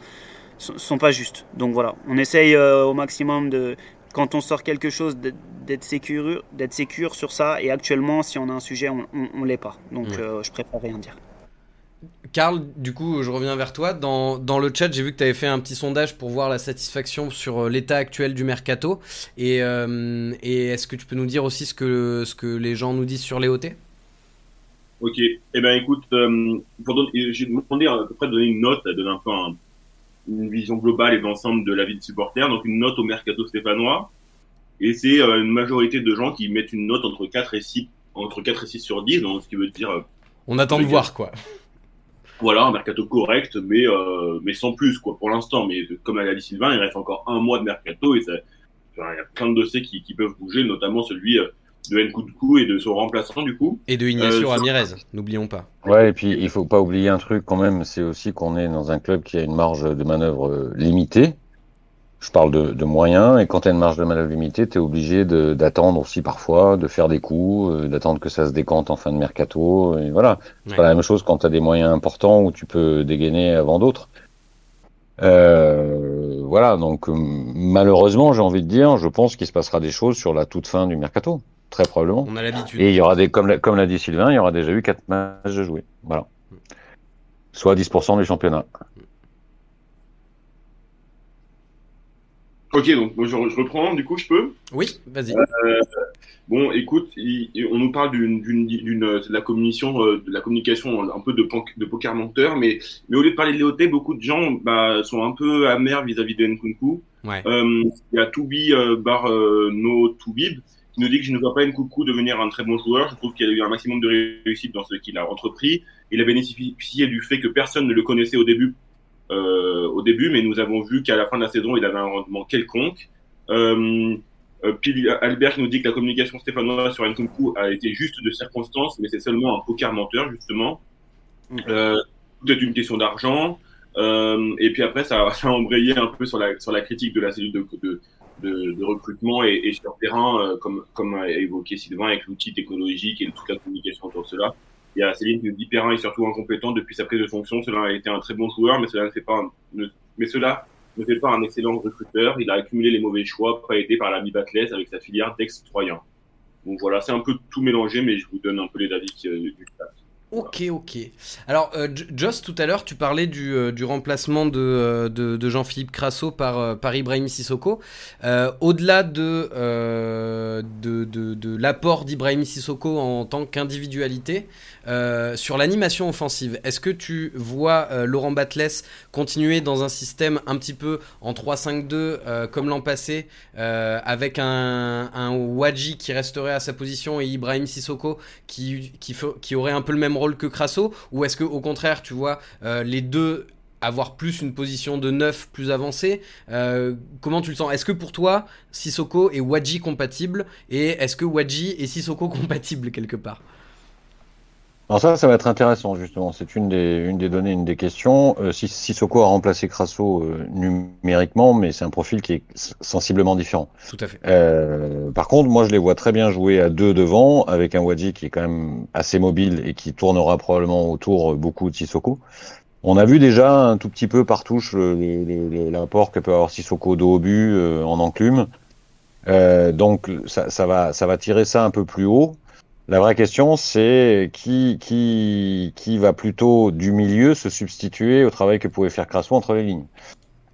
sont pas justes. Donc voilà, on essaye euh, au maximum de quand on sort quelque chose d'être sécure d'être sécure sur ça. Et actuellement, si on a un sujet, on, on, l'est pas. Donc euh, je préfère rien dire. Karl, du coup, je reviens vers toi. Dans, dans le chat, j'ai vu que tu avais fait un petit sondage pour voir la satisfaction sur euh, l'état actuel du mercato. Et, euh, et est-ce que tu peux nous dire aussi ce que, ce que les gens nous disent sur les OT Ok. Eh ben, écoute, euh, j'ai demandé à peu près de donner une note, de donner un peu une vision globale et d'ensemble de la vie de supporter. Donc, une note au mercato stéphanois. Et c'est euh, une majorité de gens qui mettent une note entre 4 et 6, entre 4 et 6 sur 10, donc ce qui veut dire. On attend de voir, quoi. Voilà, un mercato correct, mais euh, mais sans plus quoi pour l'instant. Mais comme l'a dit Sylvain, il reste encore un mois de mercato et ça, il y a plein de dossiers qui, qui peuvent bouger, notamment celui euh, de Nkunku et de son remplaçant du coup. Et de Ignacio Ramirez, n'oublions pas. Ouais, et puis il faut pas oublier un truc quand même, c'est aussi qu'on est dans un club qui a une marge de manœuvre limitée. Je parle de, de, moyens, et quand tu as une marge de manœuvre limitée, tu es obligé d'attendre aussi parfois, de faire des coups, euh, d'attendre que ça se décante en fin de mercato, et voilà. C'est pas la même chose quand tu as des moyens importants où tu peux dégainer avant d'autres. Euh, voilà, donc euh, malheureusement, j'ai envie de dire, je pense qu'il se passera des choses sur la toute fin du mercato, très probablement. On a l'habitude. Et il y aura des, comme l'a dit Sylvain, il y aura déjà eu quatre matchs de jouer. Voilà. Soit 10% du championnat. Ok, donc je, reprends, du coup, je peux Oui, vas-y. Euh, bon, écoute, on nous parle d'une, de la communication, euh, de la communication un peu de, de poker menteur, mais, mais au lieu de parler de Léoté, beaucoup de gens bah, sont un peu amers vis-à-vis de Nkunku. Ouais. Euh, il y a Toubi euh, bar euh, no Toubib qui nous dit que je ne vois pas Nkunku devenir un très bon joueur. Je trouve qu'il a eu un maximum de réussite dans ce qu'il a entrepris. Il a bénéficié du fait que personne ne le connaissait au début euh, au début, mais nous avons vu qu'à la fin de la saison, il avait un rendement quelconque. Euh, euh Albert nous dit que la communication stéphanoise sur Nkunku a été juste de circonstance, mais c'est seulement un poker menteur, justement. Mm. Euh, tout est une question d'argent. Euh, et puis après, ça, ça, a embrayé un peu sur la, sur la critique de la cellule de, de, de, de recrutement et, et, sur terrain, euh, comme, comme a évoqué Sylvain, avec l'outil technologique et toute la communication autour de cela. Il y a Céline qui est surtout incompétent depuis sa prise de fonction. Cela a été un très bon joueur, mais cela ne fait pas un, mais cela ne fait pas un excellent recruteur. Il a accumulé les mauvais choix, pas aidé par l'ami Batles avec sa filière d'ex-troyen. Donc voilà, c'est un peu tout mélangé, mais je vous donne un peu les avis euh, du stade. Ok, ok. Alors, euh, Joss, tout à l'heure, tu parlais du, euh, remplacement de, Jean-Philippe Crasso par, Ibrahim Sissoko. Au-delà de, de, de, de l'apport d'Ibrahim Sissoko en tant qu'individualité, sur l'animation offensive, est-ce que tu vois Laurent Batles continuer dans un système un petit peu en 3-5-2 comme l'an passé, avec un, un Wadji qui resterait à sa position et Ibrahim Sissoko qui, qui, aurait un peu le même rôle que Crasso? Ou est-ce que au contraire, tu vois, euh, les deux avoir plus une position de neuf plus avancée? Euh, Comment tu le sens? Est-ce que pour toi, Sissoko et Wadji compatibles Et est-ce que Wadji et Sissoko compatibles quelque part? Alors ça, ça va être intéressant justement. C'est une des, une des données, une des questions. Euh, Sissoko a remplacé Crasso euh, numériquement, mais c'est un profil qui est sensiblement différent. Tout à fait. Euh, par contre, moi, je les vois très bien jouer à deux devant, avec un Wadji qui est quand même assez mobile et qui tournera probablement autour beaucoup de Sissoko. On a vu déjà un tout petit peu par touche l'apport que peut avoir Sissoko de haut but euh, en enclume. Euh, donc ça, ça, va, ça va tirer ça un peu plus haut. La vraie question, c'est qui, qui, qui va plutôt du milieu se substituer au travail que pouvait faire Crasso entre les lignes?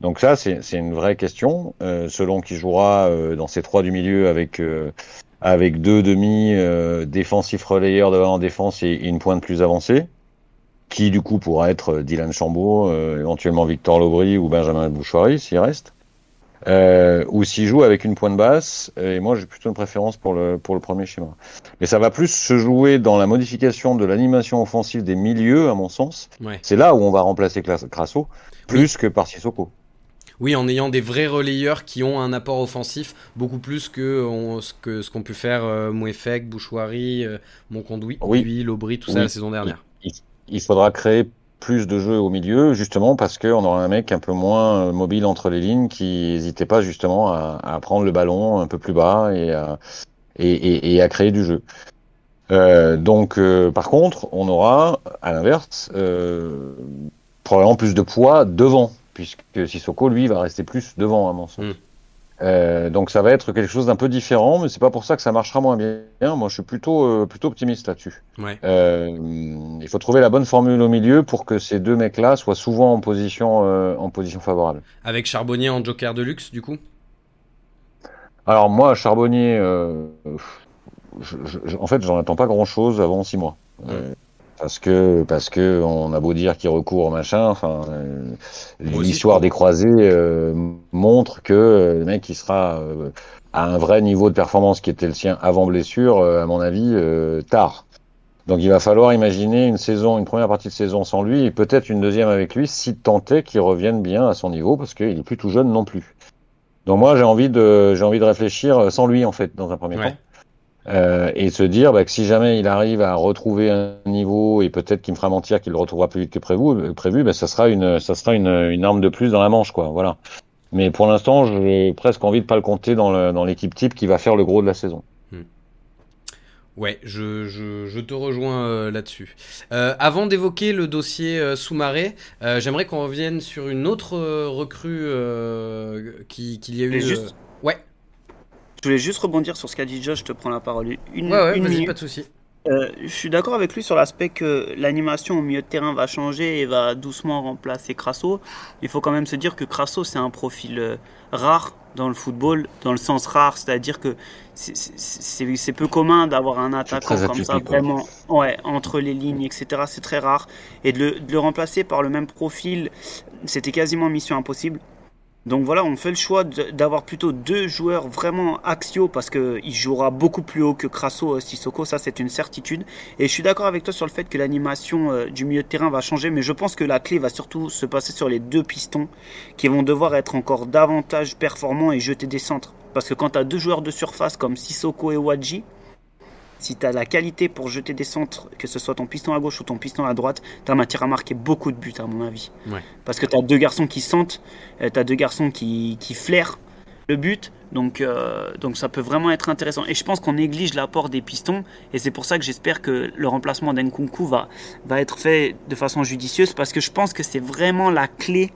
Donc ça, c'est une vraie question. Euh, selon qui jouera euh, dans ces trois du milieu avec euh, avec deux demi défensifs relayeurs devant en défense et, une pointe plus avancée, qui du coup pourra être Dylan Chambaud, éventuellement Victor Lobry ou Benjamin Bouchoirie s'il reste euh, ou s'il joue avec une pointe basse. Et moi, j'ai plutôt une préférence pour le, pour le premier schéma. Mais ça va plus se jouer dans la modification de l'animation offensive des milieux, à mon sens. Ouais. C'est là où on va remplacer Crasso, plus oui. que par Sissoko. Oui, en ayant des vrais relayeurs qui ont un apport offensif beaucoup plus que on, ce que ce qu'ont pu faire euh, Mouefek, Bouchouari, euh, Monconduit, oui. Lobry, tout oui. ça la saison dernière. Il faudra créer plus de jeux au milieu, justement parce qu'on aura un mec un peu moins mobile entre les lignes qui n'hésitait pas justement à, prendre le ballon un peu plus bas et à, créer du jeu. Euh, donc, euh, par contre, on aura, à l'inverse, euh, probablement plus de poids devant, puisque Sissoko, lui, va rester plus devant, à mon sens. Mm. Euh, donc ça va être quelque chose d'un peu différent, mais c'est pas pour ça que ça marchera moins bien. Moi, je suis plutôt euh, plutôt optimiste là-dessus. Ouais. Euh, il faut trouver la bonne formule au milieu pour que ces deux mecs-là soient souvent en position en position favorable. Avec Charbonnier en joker de luxe, du coup? Alors moi, Charbonnier, je, je, en fait, j'en attends pas grand-chose avant six mois. Parce que parce que on a beau dire qu'il recourt machin, enfin euh, l'histoire des croisés euh, montre que euh, le mec il sera euh, à un vrai niveau de performance qui était le sien avant blessure, euh, à mon avis tard. Donc il va falloir imaginer une saison, une première partie de saison sans lui et peut-être une deuxième avec lui si est qu'il revienne bien à son niveau parce qu'il est plus tout jeune non plus. Donc moi j'ai envie de j'ai envie de réfléchir sans lui en fait dans un premier ouais. temps. Euh, et se dire bah, que si jamais il arrive à retrouver un niveau et peut-être qu'il me fera mentir qu'il le retrouvera plus vite que prévu, prévu bah, ça sera une ça sera une, une arme de plus dans la manche quoi. Voilà. Mais pour l'instant, j'ai presque envie de pas le compter dans l'équipe type qui va faire le gros de la saison. Hmm. Ouais, je, je, je, te rejoins euh, là-dessus. Euh, avant d'évoquer le dossier euh, sous-marée, euh, j'aimerais qu'on revienne sur une autre recrue qui qu'il y a eu. Juste... Ouais. Je voulais juste rebondir sur ce qu'a dit Josh, je te prends la parole. Une, ouais, ouais, une pas de souci. Euh, je suis d'accord avec lui sur l'aspect que l'animation au milieu de terrain va changer et va doucement remplacer Crasso. Il faut quand même se dire que Crasso, c'est un profil euh, rare dans le football, dans le sens rare, c'est-à-dire que c'est peu commun d'avoir un attaquant comme ça, vraiment, ouais, entre les lignes, etc. C'est très rare. Et de le, de le remplacer par le même profil, c'était quasiment mission impossible. Donc voilà, on fait le choix d'avoir plutôt deux joueurs vraiment axiaux parce qu'il jouera beaucoup plus haut que Crasso euh, Sissoko, ça c'est une certitude. Et je suis d'accord avec toi sur le fait que l'animation euh, du milieu de terrain va changer, mais je pense que la clé va surtout se passer sur les deux pistons qui vont devoir être encore davantage performants et jeter des centres. Parce que quand tu as deux joueurs de surface comme Sissoko et Wadji, si tu as la qualité pour jeter des centres, que ce soit ton piston à gauche ou ton piston à droite, tu as matière à marquer beaucoup de buts, à mon avis. Parce que tu as deux garçons qui sentent, euh, tu as deux garçons qui, qui flairent le but, donc, euh, donc ça peut vraiment être intéressant. Et je pense qu'on néglige l'apport des pistons, et c'est pour ça que j'espère que le remplacement d'Enkunku va, va être fait de façon judicieuse, parce que je pense que c'est vraiment la clé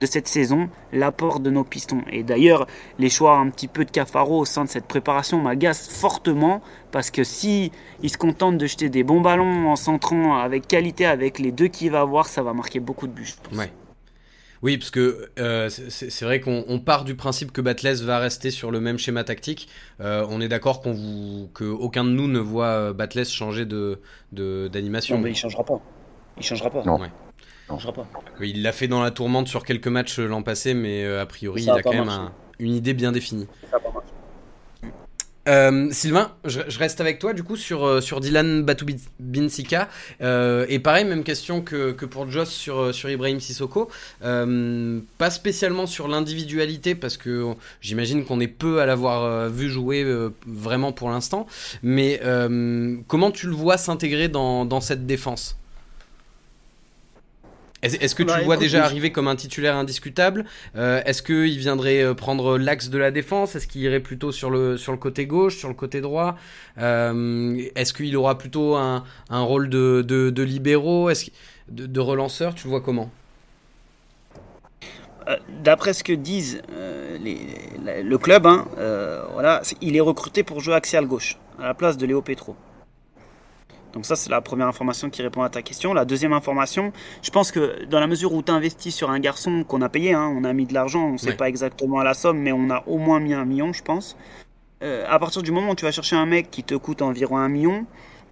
de cette saison, l'apport de nos pistons. Et d'ailleurs, les choix un petit peu de Cafaro au sein de cette préparation m'agacent fortement parce que si il se contente de jeter des bons ballons en centrant avec qualité avec les deux qu'il va avoir, ça va marquer beaucoup de buts. Ouais. Oui, parce que euh, c'est vrai qu'on part du principe que Batles va rester sur le même schéma tactique. Euh, on est d'accord qu'on vous, que aucun de nous ne voit euh, Batles changer de d'animation. non, mais il changera pas. Il changera pas. Non. Il l'a fait dans la tourmente sur quelques matchs euh, l'an passé, mais euh, a priori, il a, quand même une idée bien définie. Euh, Sylvain, je, reste avec toi du coup sur, sur Dylan Batubinsika. et pareil, même question que, pour Joss sur, sur Ibrahim Sissoko. pas spécialement sur l'individualité parce que j'imagine qu'on est peu à l'avoir vu jouer vraiment pour l'instant. Mais comment tu le vois s'intégrer dans cette défense? Est-ce que tu bah, vois déjà arriver comme un titulaire indiscutable? Euh, Est-ce qu'il viendrait euh, prendre l'axe de la défense? Est-ce qu'il irait plutôt sur le, sur le côté gauche, sur le côté droit? Euh, Est-ce qu'il aura plutôt un, un rôle de, de, libéraux? Est de, de, relanceur? Tu le vois comment? D'après ce que disent les, le club, hein, voilà, il est recruté pour jouer axial gauche, à la place de Léo Petro. Donc ça, c'est la première information qui répond à ta question. La deuxième information, je pense que dans la mesure où tu investis sur un garçon qu'on a payé, hein, on a mis de l'argent, on ne sait pas exactement la somme, mais on a au moins mis un million, je pense. Euh, à partir du moment où tu vas chercher un mec qui te coûte environ un million,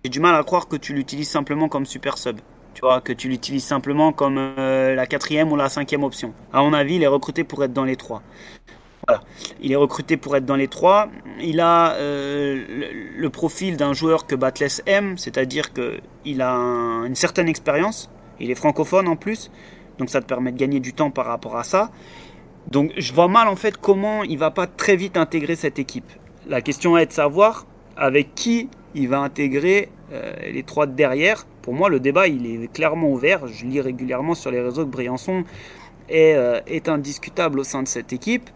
j'ai du mal à croire que tu l'utilises simplement comme super sub. Tu vois, que tu l'utilises simplement comme euh, la quatrième ou la cinquième option. À mon avis, il est recruté pour être dans les trois. Il est recruté pour être dans les trois. Il a euh, le, profil d'un joueur que Batless aime, c'est-à-dire qu'il a une certaine expérience. Il est francophone en plus, donc ça te permet de gagner du temps par rapport à ça. Donc je vois mal en fait comment il va pas très vite intégrer cette équipe. La question est de savoir avec qui il va intégrer euh, les trois de derrière. Pour moi, le débat il est clairement ouvert. Je lis régulièrement sur les réseaux que Briançon est, euh, est indiscutable au sein de cette équipe.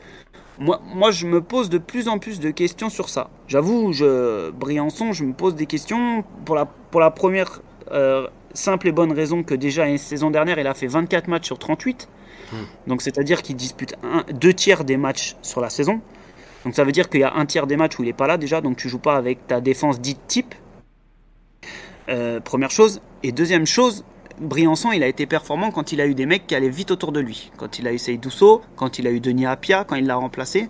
Moi, moi, je me pose de plus en plus de questions sur ça. J'avoue, je, Briançon, je me pose des questions pour la, pour la première euh, simple et bonne raison que déjà, une saison dernière, il a fait 24 matchs sur 38. Hmm. Donc, c'est-à-dire qu'il dispute un, deux tiers des matchs sur la saison. Donc, ça veut dire qu'il y a un tiers des matchs où il n'est pas là déjà. Donc, tu joues pas avec ta défense dite type. Euh, première chose. Et deuxième chose, Briançon, il a été performant quand il a eu des mecs qui allaient vite autour de lui. Quand il a eu Seydousso, quand il a eu Denis Apia, quand il l'a remplacé.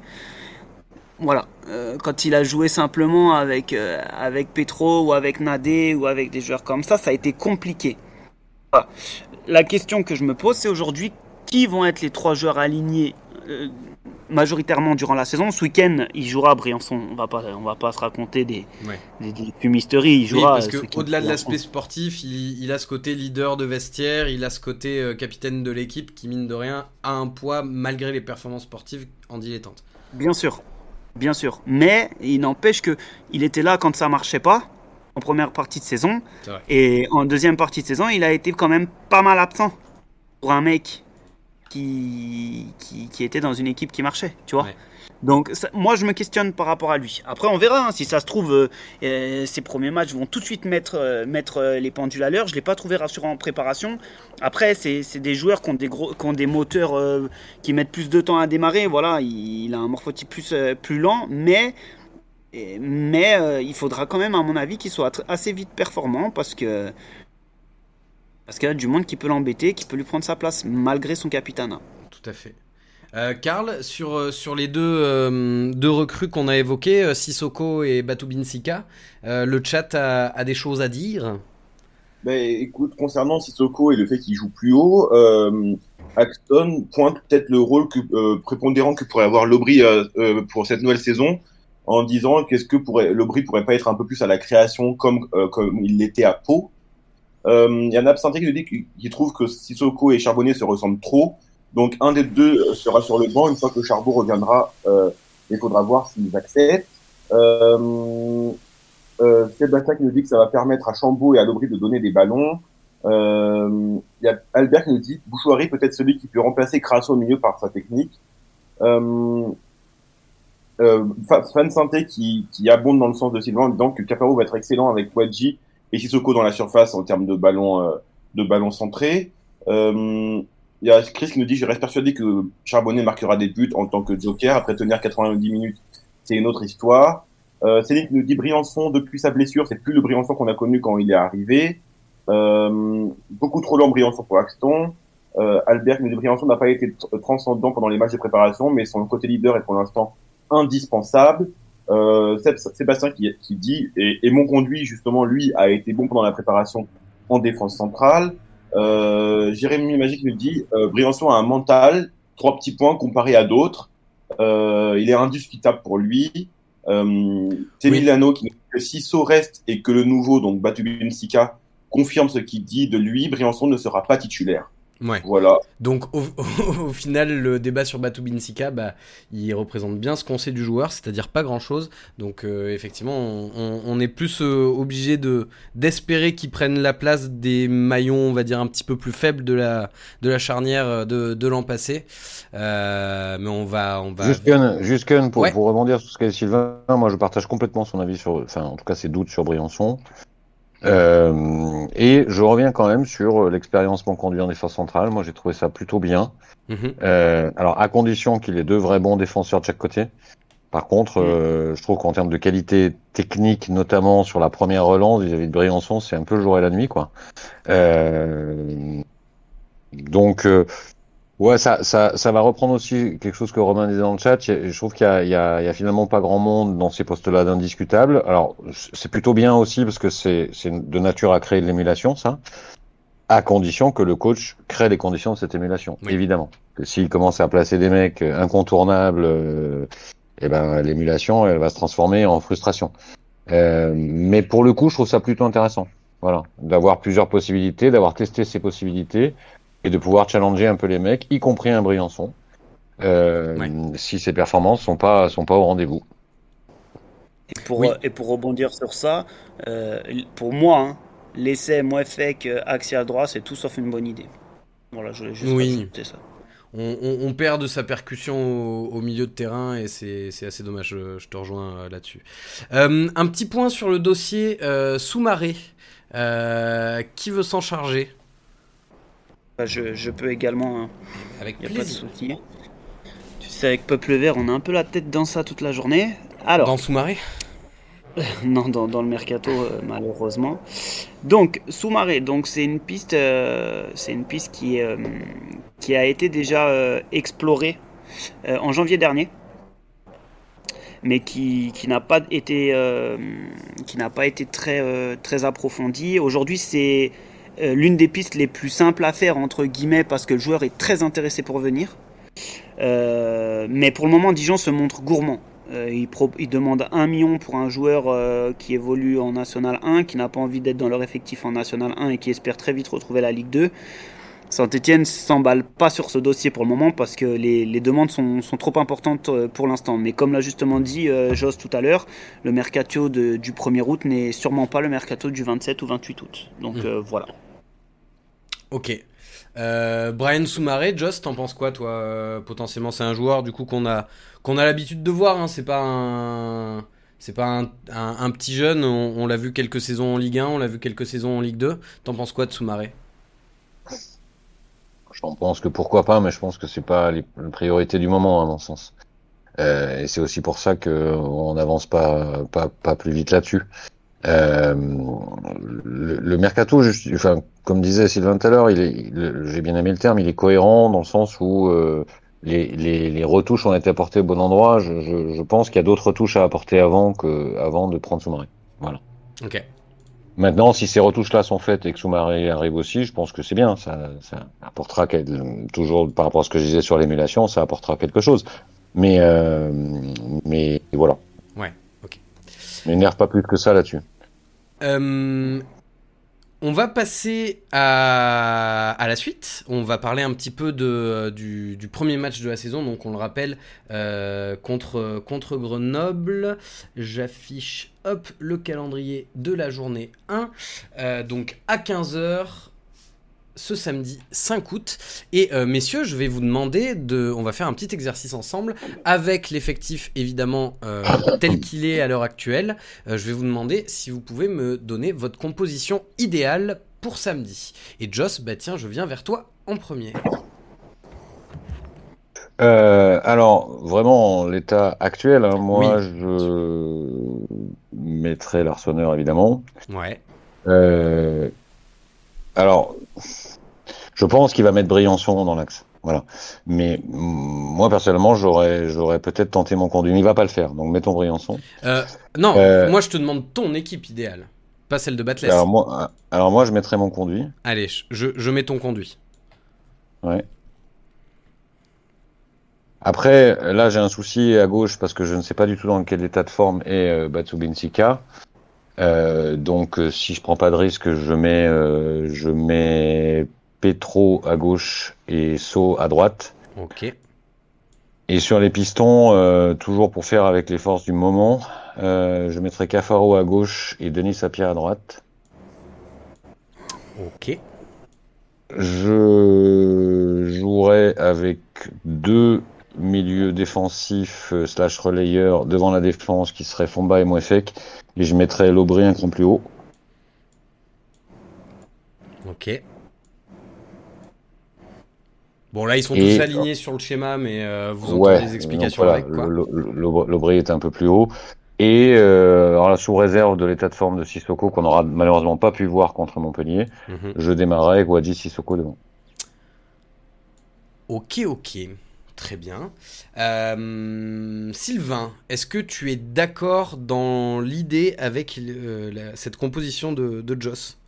Voilà. Euh, quand il a joué simplement avec, euh, avec Petro ou avec Nadé ou avec des joueurs comme ça, ça a été compliqué. La question que je me pose, c'est aujourd'hui qui vont être les trois joueurs alignés euh, majoritairement durant la saison. Ce week-end, il jouera à Briançon. On va pas, on va pas se raconter des, des, fumisteries. Il jouera. parce qu'au-delà de l'aspect sportif, il, il, a ce côté leader de vestiaire, il a ce côté euh, capitaine de l'équipe qui, mine de rien, a un poids malgré les performances sportives en dilettante. Bien sûr. Bien sûr. Mais il n'empêche que il était là quand ça marchait pas en première partie de saison. Et en deuxième partie de saison, il a été quand même pas mal absent pour un mec qui, qui, était dans une équipe qui marchait, tu vois. Donc moi je me questionne par rapport à lui. Après on verra hein, si ça se trouve euh, euh, ses premiers matchs vont tout de suite mettre, euh, mettre les pendules à l'heure. Je l'ai pas trouvé rassurant en préparation. Après c'est des joueurs qui ont des, gros, qui ont des moteurs qui mettent plus de temps à démarrer. Voilà, il, a un morphotype plus, plus lent, mais mais il faudra quand même à mon avis qu'il soit assez vite performant parce que parce qu'il y a du monde qui peut l'embêter, qui peut lui prendre sa place malgré son capitana. Tout à fait. Euh, Karl, sur, euh, sur les deux, euh, deux recrues qu'on a évoquées, Sissoko et Batubinsika, le chat a, des choses à dire? Ben, Écoute, concernant Sissoko et le fait qu'il joue plus haut, Axton pointe peut-être le rôle que, prépondérant que pourrait avoir Lobry pour cette nouvelle saison en disant qu'est-ce que pourrait, Lobry pourrait pas être un peu plus à la création comme, comme il l'était à Pau. Il y a un absenté qui dit qu'il trouve que Sissoko et Charbonnet se ressemblent trop donc un des deux euh, sera sur le banc une fois que Charbot reviendra. Euh, il faudra voir s'ils acceptent. Euh, euh, Sébastien qui nous dit que ça va permettre à Chambaud et à Lobry de donner des ballons. Euh, il y a Albert qui nous dit Bouchouari peut-être celui qui peut remplacer Crasso au milieu par sa technique. Euh, euh, Fan Santé qui, qui abonde dans le sens de Sylvain en disant que Caparo va être excellent avec Wadji et Sissoko dans la surface en termes de ballons euh, de ballons centrés. Euh, il y a Chris qui nous dit Je reste persuadé que Charbonnet marquera des buts en tant que joker. Après tenir 90 minutes, c'est une autre histoire. Euh, Céline nous dit Briançon, depuis sa blessure, c'est plus le Briançon qu'on a connu quand il est arrivé. Euh, beaucoup trop long Briançon pour Axton. Euh, Albert nous dit Briançon n'a pas été transcendant pendant les matchs de préparation, mais son côté leader est pour l'instant indispensable. Euh, Sébastien qui, qui dit et, et mon conduit justement lui a été bon pendant la préparation en défense centrale. Euh, Jérémy Magique nous dit euh, Briançon a un mental, trois petits points comparé à d'autres. Euh, il est indiscutable pour lui. Euh, Milano qui dit que si So reste et que le nouveau, donc Batu Sika, confirme ce qu'il dit de lui, Briançon ne sera pas titulaire. Voilà. Donc au, final, le débat sur Batu Binsika, bah, il représente bien ce qu'on sait du joueur, c'est-à-dire pas grand-chose. Donc euh, effectivement, on, est plus euh, obligé de d'espérer qu'il prenne la place des maillons, on va dire un petit peu plus faibles de la de la charnière euh, de, de l'an passé. mais on va on va. Juste Ken, pour, pour rebondir sur ce qu'a dit Sylvain, moi je partage complètement son avis sur, enfin en tout cas ses doutes sur Briançon. Euh, et je reviens quand même sur l'expérience mon conduit en défense centrale. Moi, j'ai trouvé ça plutôt bien. Mhm. euh, alors, à condition qu'il ait deux vrais bons défenseurs de chaque côté. Par contre, mhm. euh, je trouve qu'en termes de qualité technique, notamment sur la première relance vis-à-vis de Briançon, c'est un peu le jour et la nuit, quoi. Euh, donc, euh, Ouais, ça, ça, ça va reprendre aussi quelque chose que Romain disait dans le chat. Je trouve qu'il y, y, y a, finalement pas grand monde dans ces postes-là d'indiscutable. Alors, c'est plutôt bien aussi parce que c'est de nature à créer de l'émulation, ça, à condition que le coach crée les conditions de cette émulation, évidemment. Que s'il commence à placer des mecs incontournables, euh, eh ben l'émulation, elle va se transformer en frustration. Euh, mais pour le coup, je trouve ça plutôt intéressant. Voilà, d'avoir plusieurs possibilités, d'avoir testé ces possibilités et de pouvoir challenger un peu les mecs, y compris un Briançon, euh, si ses performances sont pas sont pas au rendez-vous. Et pour, et pour rebondir sur ça, euh, pour moi, hein, l'essai Moefek axial droit, c'est tout sauf une bonne idée. Voilà, je voulais juste oui. ça. On, on, perd de sa percussion au, milieu de terrain et c'est assez dommage, je, te rejoins euh, là-dessus. Euh, un petit point sur le dossier euh, sous-marée. qui veut s'en charger? Bah, je, peux également. Hein. Avec a pas de souci. Tu sais, avec Peuple Vert, on a un peu la tête dans ça toute la journée. Alors. Dans sous-marée Non, dans, dans, le mercato, euh, malheureusement. Donc, sous-marée, donc c'est une piste, euh, c'est une piste qui, euh, qui a été déjà explorée en janvier dernier mais qui, qui n'a pas été qui n'a pas été très très approfondie. Aujourd'hui, c'est euh, l'une des pistes les plus simples à faire, entre guillemets, parce que le joueur est très intéressé pour venir. Euh, mais pour le moment, Dijon se montre gourmand. Euh, il, il, demande 1 million pour un joueur qui évolue en National 1, qui n'a pas envie d'être dans leur effectif en National 1 et qui espère très vite retrouver la Ligue 2. Saint-Etienne s'emballe pas sur ce dossier pour le moment parce que les, demandes sont, trop importantes pour l'instant. Mais comme l'a justement dit euh, Jos tout à l'heure, le mercato du 1er août n'est sûrement pas le mercato du 27 ou 28 août. Donc hmm. voilà. Ok. Brian Soumaré, Joss, t'en penses quoi toi Potentiellement, c'est un joueur du coup qu'on a qu'on a l'habitude de voir. Hein. C'est pas un petit jeune. On, l'a vu quelques saisons en Ligue 1, on l'a vu quelques saisons en Ligue 2. T'en penses quoi de Soumaré? J'en pense que pourquoi pas, mais je pense que c'est pas les, priorités du moment à mon sens. Euh, et c'est aussi pour ça que on n'avance pas, pas plus vite là-dessus. Euh, le, mercato, enfin, comme disait Sylvain tout à l'heure, j'ai bien aimé le terme, il est cohérent dans le sens où euh, les, les, les, retouches ont été apportées au bon endroit. Je, je, je pense qu'il y a d'autres retouches à apporter avant que avant de prendre Soumaré. Voilà. Ok. Maintenant, si ces retouches-là sont faites et que Soumaré arrive aussi, je pense que c'est bien. Ça, ça apportera toujours par rapport à ce que je disais sur l'émulation, ça apportera quelque chose. Mais euh, mais voilà. Ouais. Ok. M'énerve pas plus que ça là-dessus. Euh, on va passer à, la suite. On va parler un petit peu du, premier match de la saison. Donc, on le rappelle, euh, contre, contre Grenoble. J'affiche hop, le calendrier de la journée 1. Euh, donc, à 15h, ce samedi 5 août. Et euh, messieurs, je vais vous demander de. On va faire un petit exercice ensemble avec l'effectif évidemment euh, tel qu'il est à l'heure actuelle. Euh, je vais vous demander si vous pouvez me donner votre composition idéale pour samedi. Et Joss, bah tiens, je viens vers toi en premier. alors, vraiment, l'état actuel, hein, moi, je mettrais l'arseneur évidemment. Ouais. Alors, je pense qu'il va mettre Briançon dans l'axe. Voilà. Mais mm, moi, personnellement, j'aurais, j'aurais peut-être tenté mon conduit. Mais il va pas le faire. Donc, mettons Briançon. Euh, non, euh, moi, je te demande ton équipe idéale. Pas celle de Batless. Alors moi, alors moi, je mettrais mon conduit. Allez, je, je mets ton conduit. Ouais. Après, là, j'ai un souci à gauche parce que je ne sais pas du tout dans quel état de forme est euh, euh, donc euh, si je prends pas de risque, je mets euh, je mets Petro à gauche et So à droite. Ok. Et sur les pistons, toujours pour faire avec les forces du moment, je mettrai Cafaro à gauche et Denis Sapir à droite. Ok. Je jouerai avec deux milieux défensifs slash relayeurs devant la défense qui seraient Fomba et Mouefek et je mettrai l'Aubry un cran plus haut. Ok. Bon, là, ils sont tous alignés sur le schéma, mais euh, vous entendez des explications avec quoi L'Aubry est un peu plus haut. Et euh, alors sous réserve de l'état de forme de Sissoko, qu'on n'aura malheureusement pas pu voir contre Montpellier, mhm. je démarrerai avec Wadji Sissoko devant. Ok, ok. Très bien. Euh, Sylvain, est-ce que tu es d'accord dans l'idée avec euh, cette composition de, Joss?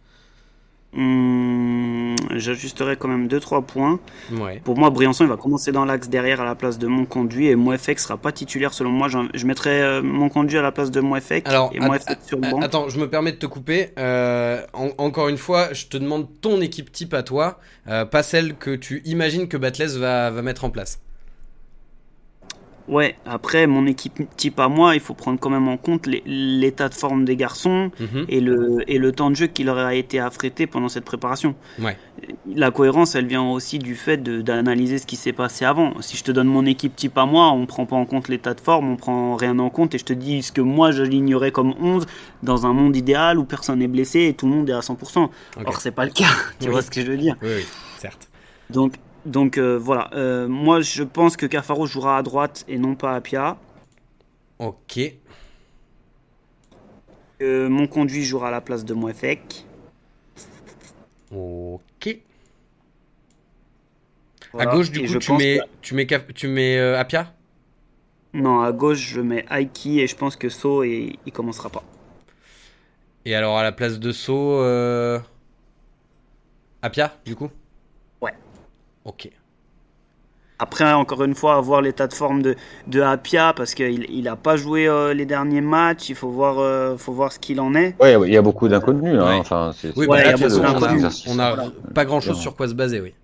Hmm, J'ajusterai quand même 2-3 points. Ouais. Pour moi, Briançon il va commencer dans l'axe derrière à la place de mon conduit et Moefek sera pas titulaire selon moi. Je mettrai euh, mon conduit à la place de Moefek Alors, et sur le banc. Attends, je me permets de te couper. encore une fois, je te demande ton équipe type à toi, pas celle que tu imagines que Batless va mettre en place. Ouais, après, mon équipe type à moi, il faut prendre quand même en compte l'état de forme des garçons mhm. et, le, et le temps de jeu qui leur a été affrété pendant cette préparation. Ouais. La cohérence, elle vient aussi du fait d'analyser ce qui s'est passé avant. Si je te donne mon équipe type à moi, on prend pas en compte l'état de forme, on prend rien en compte et je te dis ce que moi je l'ignorais comme 11 dans un monde idéal où personne n'est blessé et tout le monde est à 100%. Okay. Or, c'est pas le cas, tu vois ce que je veux dire Oui, oui certes. Donc, donc euh, voilà, euh, moi je pense que Cafaro jouera à droite et non pas à Pia. Ok. Euh, mon conduit jouera à la place de Moefek. Ok. À gauche, du coup, tu mets, tu mets, tu mets Apia Non, à gauche, je mets Aiki et je pense que So, et, il commencera pas. Et alors, à la place de So, Apia, du coup? Ok. Après, encore une fois, avoir l'état de forme de, de Apia, parce qu'il n'a pas joué euh, les derniers matchs, il faut voir, euh, faut voir ce qu'il en est. Oui, il y a beaucoup d'inconnus. Hein. Enfin, oui, bah, on n'a pas grand chose sur quoi se baser, oui.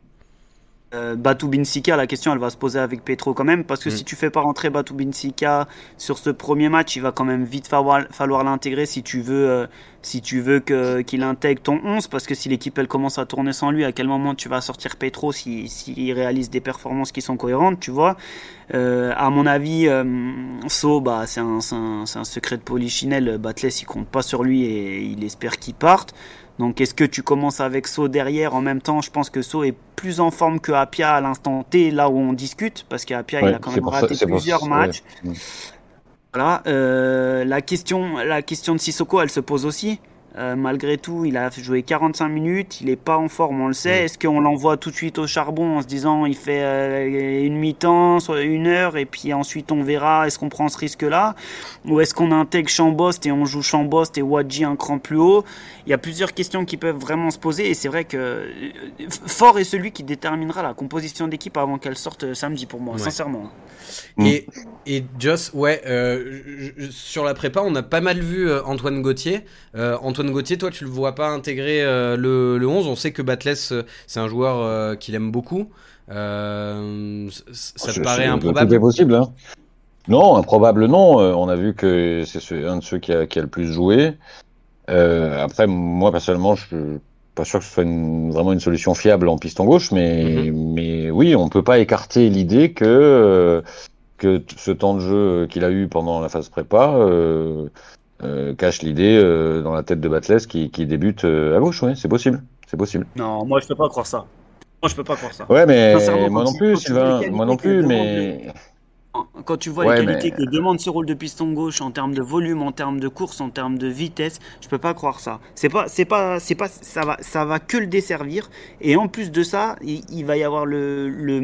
Euh, Batu Binsika, la question elle va se poser avec Petro quand même, parce que mm. si tu fais pas rentrer Batu Binsika sur ce premier match, il va quand même vite falloir, falloir l'intégrer si tu veux, euh, si tu veux que, qu'il intègre ton 11, parce que si l'équipe elle commence à tourner sans lui, à quel moment tu vas sortir Petro s'il si, réalise des performances qui sont cohérentes, tu vois? Euh, à mon avis, euh, So, bah, c'est un, un, un, secret de polichinelle. Batless, il compte pas sur lui et il espère qu'il parte. Donc est-ce que tu commences avec So derrière en même temps? Je pense que So est plus en forme que Apia à l'instant T, là où on discute, parce qu'Apia il a quand même raté plusieurs matchs. Voilà. Euh, la question, la question de Sissoko, elle se pose aussi. Euh, malgré tout, il a joué 45 minutes, il n'est pas en forme, on le sait. Est-ce qu'on l'envoie tout de suite au charbon en se disant il fait euh, une mi-temps, une heure, et puis ensuite on verra, est-ce qu'on prend ce risque-là? Ou est-ce qu'on intègre Chambost et on joue Chambost et Wadji un cran plus haut? Il y a plusieurs questions qui peuvent vraiment se poser, et c'est vrai que euh, Fort est celui qui déterminera la composition d'équipe avant qu'elle sorte samedi pour moi, sincèrement. Et, et Joss, ouais, sur la prépa, on a pas mal vu Antoine Gauthier. Antoine Antoine Gauthier, toi, tu le vois pas intégrer euh, le, 11. On sait que Batless, euh, c'est un joueur euh, qu'il aime beaucoup. ça te paraît improbable? C'est possible. Hein. Non, improbable, non. on a vu que c'est un de ceux qui a, le plus joué. après, moi, personnellement, je suis pas sûr que ce soit vraiment une solution fiable en piston gauche, mais, mhm. mais oui, on peut pas écarter l'idée que, que ce temps de jeu qu'il a eu pendant la phase prépa euh, cache l'idée euh, dans la tête de Batless qui, qui débute euh, à gauche. Ouais, c'est possible. C'est possible. Non, moi je peux pas croire ça. Moi je peux pas croire ça. Ouais, mais moi non plus, Sylvain. Moi non plus, mais. Quand tu vois les qualités que demande ce rôle de piston gauche en termes de volume, en termes de course, en termes de vitesse, je peux pas croire ça. C'est pas, c'est pas, c'est pas, ça va, ça va que le desservir. Et en plus de ça, il, va y avoir le, le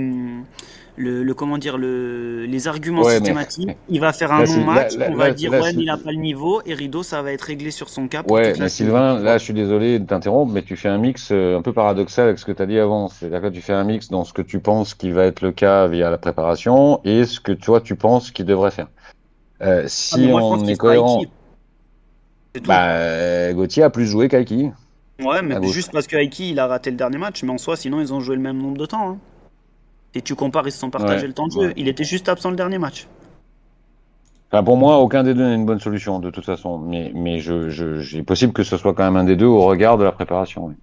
le, comment dire le, les arguments systématiques. il va faire un non-match, on va dire ouais mais il n'a pas le niveau et Rideau ça va être réglé sur son cap. Ouais, mais Sylvain, là je suis désolé de t'interrompre, mais tu fais un mix euh, un peu paradoxal avec ce que tu as dit avant. C'est-à-dire que tu fais un mix dans ce que tu penses qui va être le cas via la préparation et ce que toi tu penses qu'il devrait faire. Euh, si ah, on est cohérent, bah, Gauthier a plus joué qu'Aiki. Ouais, mais juste parce que il a raté le dernier match, mais en soi, sinon ils ont joué le même nombre de temps. Hein. Et tu compares, ils se sont partagés le temps de jeu. Il était juste absent le dernier match. Enfin, pour moi, aucun des deux n'est une bonne solution, de toute façon. Mais, mais je, je, possible que ce soit quand même un des deux au regard de la préparation.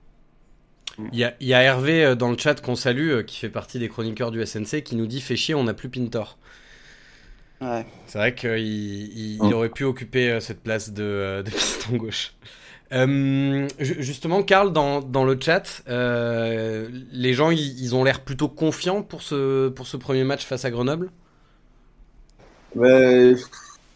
Il, y a, il y, a, Hervé euh, dans le chat qu'on salue, euh, qui fait partie des chroniqueurs du SNC, qui nous dit Fait chier, on n'a plus Pintor. Ouais. C'est vrai qu'il il, mm. aurait pu occuper euh, cette place de, de piston gauche. Euh, justement, Karl, dans, dans, le chat, euh, les gens, ils, ont l'air plutôt confiants pour ce, pour ce premier match face à Grenoble?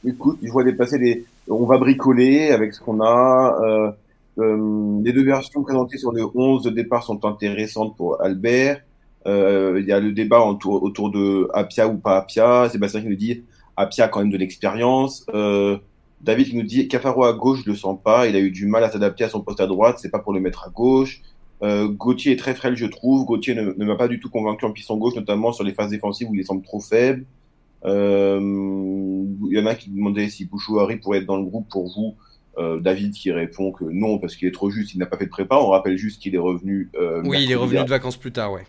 Écoute, je vois dépasser des... On va bricoler avec ce qu'on a. Euh, les deux versions présentées sur le 11 de départ sont intéressantes pour Albert. Il y a le débat autour, autour de Apia ou pas Apia. Sébastien qui nous dit Apia a quand même de l'expérience. David qui nous dit Cafaro à gauche, je le sens pas. Il a eu du mal à s'adapter à son poste à droite. C'est pas pour le mettre à gauche. Euh, Gauthier est très frêle, je trouve. Gauthier ne, m'a pas du tout convaincu en piston gauche, notamment sur les phases défensives où il semble trop faible. Euh, il y en a qui demandaient si Bouchouari pourrait être dans le groupe pour vous. Euh, David qui répond que non parce qu'il est trop juste, il n'a pas fait de prépa. On rappelle juste qu'il est revenu. Oui, il est revenu de vacances plus tard, ouais.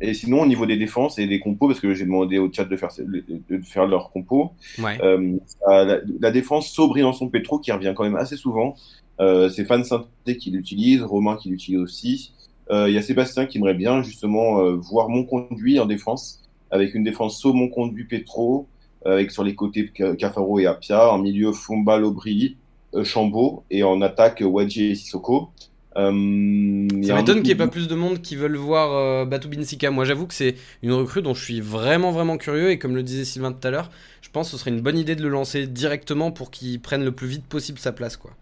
Et sinon, au niveau des défenses et des compos, parce que j'ai demandé au chat de faire, de faire leur compos, euh, la, défense sobre dans son pétro qui revient quand même assez souvent. Euh, c'est Fan Santé qui l'utilise, Romain qui l'utilise aussi. Euh, il y a Sébastien qui aimerait bien justement voir mon conduit en défense, avec une défense so mon conduit pétro, avec sur les côtés Cafaro et Apia, en milieu Fumba, Lobri, Chambaud, et en attaque Wadji et Sissoko. Euh, ça m'étonne qu'il n'y ait pas plus de monde qui veulent voir euh, Batu Binsika. Moi, j'avoue que c'est une recrue dont je suis vraiment, vraiment curieux. Et comme le disait Sylvain tout à l'heure, je pense que ce serait une bonne idée de le lancer directement pour qu'il prenne le plus vite possible sa place. quoi.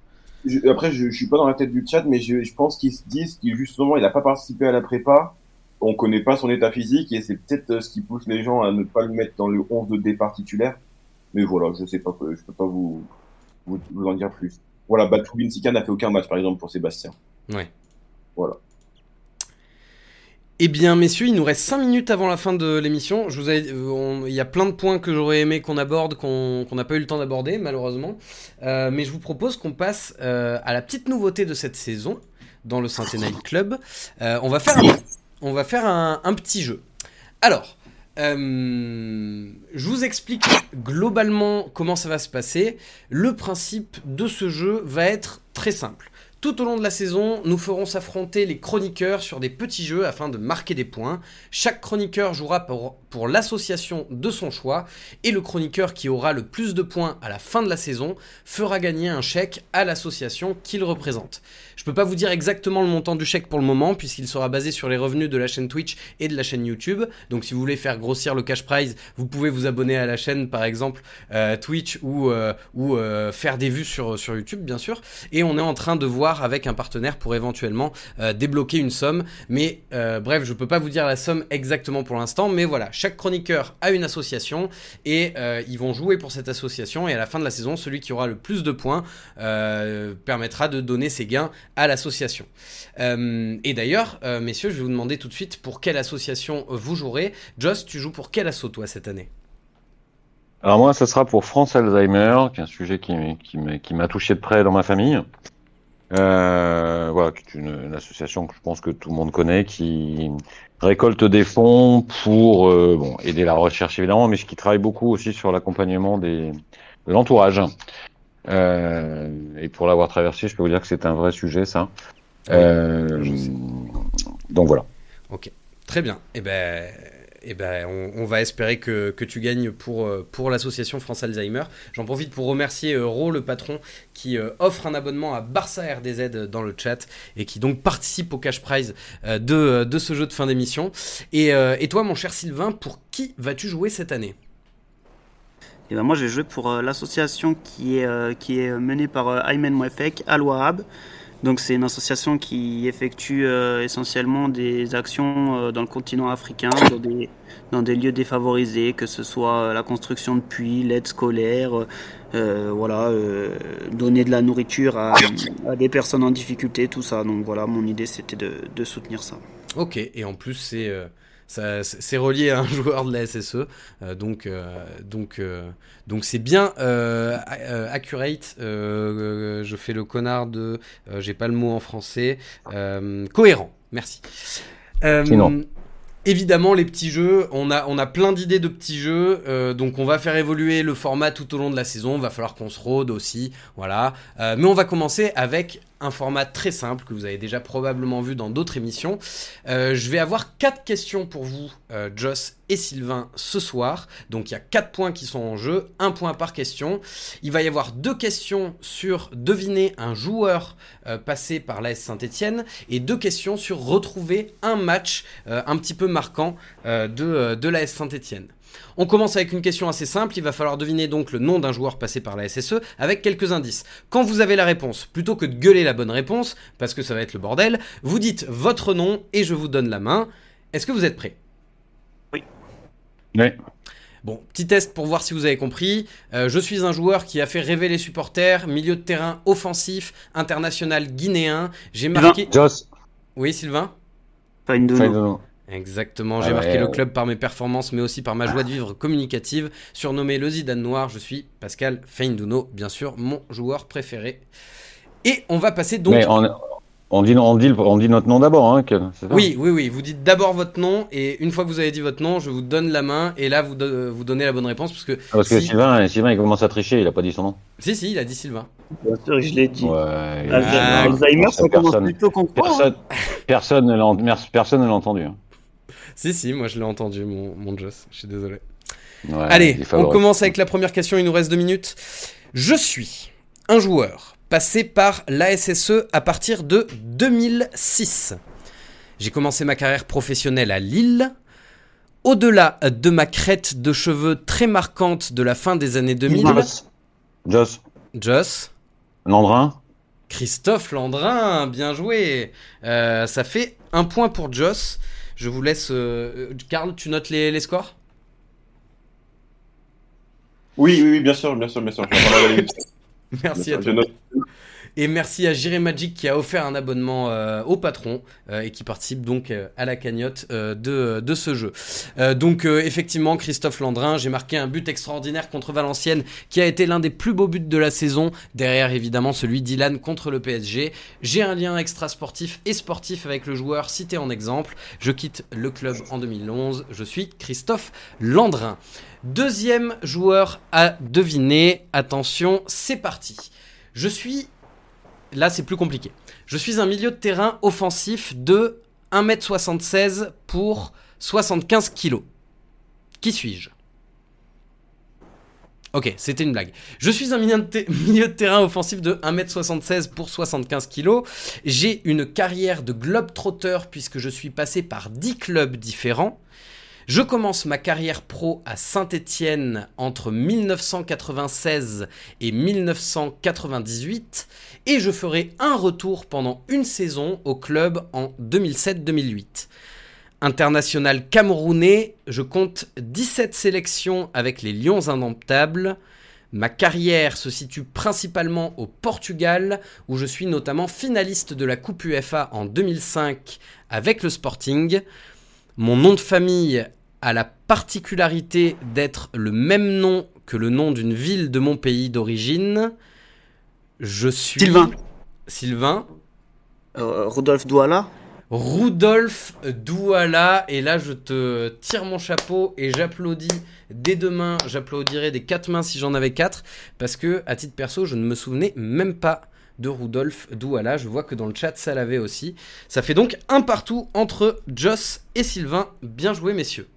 après, je, ne suis pas dans la tête du chat, mais je, pense qu'ils se disent qu'il justement, il n'a pas participé à la prépa. On connaît pas son état physique et c'est peut-être euh, ce qui pousse les gens à ne pas le mettre dans le 11 de départ titulaire. Mais voilà, je sais pas, je peux pas vous, vous, en dire plus. Voilà, Batu Binsika n'a fait aucun match, par exemple, pour Sébastien. Ouais. Voilà. Eh bien, messieurs, il nous reste 5 minutes avant la fin de l'émission. Je vous euh, il y a plein de points que j'aurais aimé qu'on aborde, qu'on n'a pas eu le temps d'aborder, malheureusement. Euh, mais je vous propose qu'on passe euh, à la petite nouveauté de cette saison. dans le Saint-Étienne Club. on va faire, un, on va faire un, petit jeu. Alors, je vous explique globalement comment ça va se passer. Le principe de ce jeu va être très simple. Tout au long de la saison, nous ferons s'affronter les chroniqueurs sur des petits jeux afin de marquer des points. Chaque chroniqueur jouera pour, l'association de son choix et le chroniqueur qui aura le plus de points à la fin de la saison fera gagner un chèque à l'association qu'il représente. Je peux pas vous dire exactement le montant du chèque pour le moment puisqu'il sera basé sur les revenus de la chaîne Twitch et de la chaîne YouTube. Donc si vous voulez faire grossir le cash prize, vous pouvez vous abonner à la chaîne par exemple euh, Twitch ou, euh, euh, faire des vues sur, sur YouTube bien sûr. Et on est en train de voir avec un partenaire pour éventuellement euh, débloquer une somme. Mais euh, bref, je peux pas vous dire la somme exactement pour l'instant, mais voilà, chaque chroniqueur a une association et euh, ils vont jouer pour cette association et à la fin de la saison, celui qui aura le plus de points permettra de donner ses gains à l'association. et d'ailleurs, messieurs, je vais vous demander tout de suite pour quelle association vous jouerez. Joss, tu joues pour quel asso toi cette année? Alors moi, ce sera pour France Alzheimer, qui est un sujet qui m'a touché de près dans ma famille. Euh, voilà, qui est une, association que je pense que tout le monde connaît, qui récolte des fonds pour euh, bon, aider la recherche évidemment, mais qui travaille beaucoup aussi sur l'accompagnement des, de l'entourage. Euh, et pour l'avoir traversé, je peux vous dire que c'est un vrai sujet, ça. Euh, donc voilà. Ok, très bien. Et eh ben, eh ben, on, va espérer que, tu gagnes pour, euh, pour l'association France Alzheimer. J'en profite pour remercier euh, Ro, le patron, qui euh, offre un abonnement à Barça RDZ dans le chat et qui donc participe au cash prize de, ce jeu de fin d'émission. Et, toi, mon cher Sylvain, pour qui vas-tu jouer cette année? Eh ben moi, j'ai joué pour l'association qui est, menée par Aymen Mouefek, Al Wahab. Donc c'est une association qui effectue euh, essentiellement des actions euh, dans le continent africain, dans des, lieux défavorisés, que ce soit euh, la construction de puits, l'aide scolaire, voilà, donner de la nourriture à, des personnes en difficulté, tout ça. Donc voilà, mon idée c'était de soutenir ça. Ok, et en plus c'est c'est relié à un joueur de la SSE, euh, donc euh, donc euh, donc c'est bien accurate. je fais le connard de, j'ai pas le mot en français, cohérent. Merci. Sinon. Évidemment, les petits jeux, on a, on a plein d'idées de petits jeux, donc on va faire évoluer le format tout au long de la saison, va falloir qu'on se rôde aussi, voilà. mais on va commencer avec un format très simple que vous avez déjà probablement vu dans d'autres émissions. Euh, je vais avoir quatre questions pour vous, euh, Joss et Sylvain, ce soir. Donc il y a quatre points qui sont en jeu, un point par question. Il va y avoir deux questions sur deviner un joueur euh, passé par l'AS Saint-Etienne et deux questions sur retrouver un match un petit peu marquant de, de l'AS Saint-Etienne. On commence avec une question assez simple, il va falloir deviner donc le nom d'un joueur passé par la SSE avec quelques indices. Quand vous avez la réponse, plutôt que de gueuler la bonne réponse, parce que ça va être le bordel, vous dites votre nom et je vous donne la main. Est-ce que vous êtes prêt Oui. Oui. Bon, petit test pour voir si vous avez compris. Euh, je suis un joueur qui a fait rêver les supporters, milieu de terrain offensif, international guinéen. J'ai marqué. Joss. Oui, Sylvain Exactement, j'ai ah marqué le club par mes performances, mais aussi par ma joie de vivre communicative. Surnommé le Zidane Noir, je suis Pascal Feindouno, bien sûr, mon joueur préféré. Et on va passer donc. Mais on, on, dit, on, dit, on dit notre nom d'abord, hein, Oui, oui, oui. Vous dites d'abord votre nom, et une fois que vous avez dit votre nom, je vous donne la main, et là, vous, vous donnez la bonne réponse. Parce que, ah, parce que Sylvain, Sylvain, il commence à tricher, il a pas dit son nom. Si, si, il a dit Sylvain. Bien sûr, je l'ai dit. Ouais, Alzheimer, ça commence plutôt qu'on Personne, personne ne l'a entendu. Hein. Si, si, moi je l'ai entendu, mon, mon Joss. Je suis désolé. Allez, on commence avec la première question. Il nous reste deux minutes. Je suis un joueur passé par l'ASSE à partir de 2006. J'ai commencé ma carrière professionnelle à Lille. Au-delà de ma crête de cheveux très marquante de la fin des années 2000. Joss. Joss. Joss. Landrin. Christophe Landrin, bien joué. Euh, ça fait un point pour Joss. Je vous laisse. Euh, Karl, tu notes les, scores? Oui, oui, bien sûr, bien sûr, bien sûr. Merci à toi. Et merci à Jiré Magic qui a offert un abonnement au patron et qui participe donc à la cagnotte de, de ce jeu. donc effectivement, Christophe Landrin, j'ai marqué un but extraordinaire contre Valenciennes qui a été l'un des plus beaux buts de la saison. Derrière évidemment celui d'Ilan contre le PSG. J'ai un lien extra sportif et sportif avec le joueur cité en exemple. Je quitte le club en 2011. Je suis Christophe Landrin. Deuxième joueur à deviner. Attention, c'est parti. Je suis... Là, c'est plus compliqué. Je suis un milieu de terrain offensif de 1m76 pour 75 kg. Qui suis-je? Ok, c'était une blague. Je suis un milieu de, terrain offensif de 1m76 pour 75 kg. J'ai une carrière de globe-trotter puisque je suis passé par 10 clubs différents. Je commence ma carrière pro à Saint-Étienne entre 1996 et 1998 et je ferai un retour pendant une saison au club en 2007-2008. International camerounais, je compte 17 sélections avec les Lions indomptables. Ma carrière se situe principalement au Portugal, où je suis notamment finaliste de la Coupe UEFA en 2005 avec le Sporting. Mon nom de famille a la particularité d'être le même nom que le nom d'une ville de mon pays d'origine. Je suis... Sylvain. Sylvain. Euh, Rodolphe Douala Rudolf Douala. Et là, je te tire mon chapeau et j'applaudis dès demain. J'applaudirai des quatre mains si j'en avais quatre. Parce que, à titre perso, je ne me souvenais même pas de Rudolf Douala. Je vois que dans le chat, ça l'avait aussi. Ça fait donc un partout entre Joss et Sylvain. Bien joué, messieurs.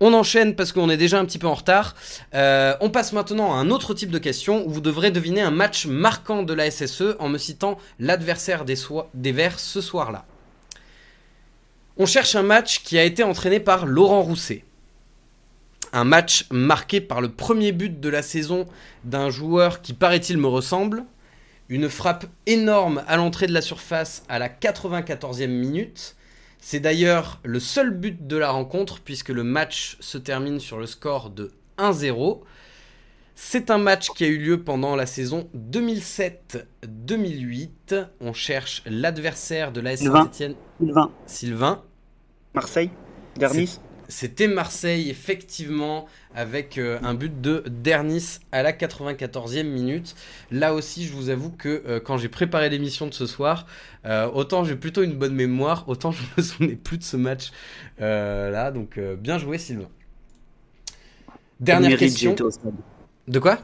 On enchaîne parce qu'on est déjà un petit peu en retard. Euh, on passe maintenant à un autre type de question où vous devrez deviner un match marquant de la SSE en me citant l'adversaire des, des Verts ce soir-là. On cherche un match qui a été entraîné par Laurent Rousset. Un match marqué par le premier but de la saison d'un joueur qui paraît-il me ressemble. Une frappe énorme à l'entrée de la surface à la 94e minute. C'est d'ailleurs le seul but de la rencontre puisque le match se termine sur le score de 1-0. C'est un match qui a eu lieu pendant la saison 2007-2008. On cherche l'adversaire de la Saint-Etienne. Sylvain. Sylvain. Marseille Dernis C'était Marseille, effectivement, avec euh, un but de Dernis à la 94e minute. Là aussi, je vous avoue que euh, quand j'ai préparé l'émission de ce soir, euh, autant j'ai plutôt une bonne mémoire, autant je me souvenais plus de ce match là. Donc, bien joué, Sylvain. Dernière question. De quoi?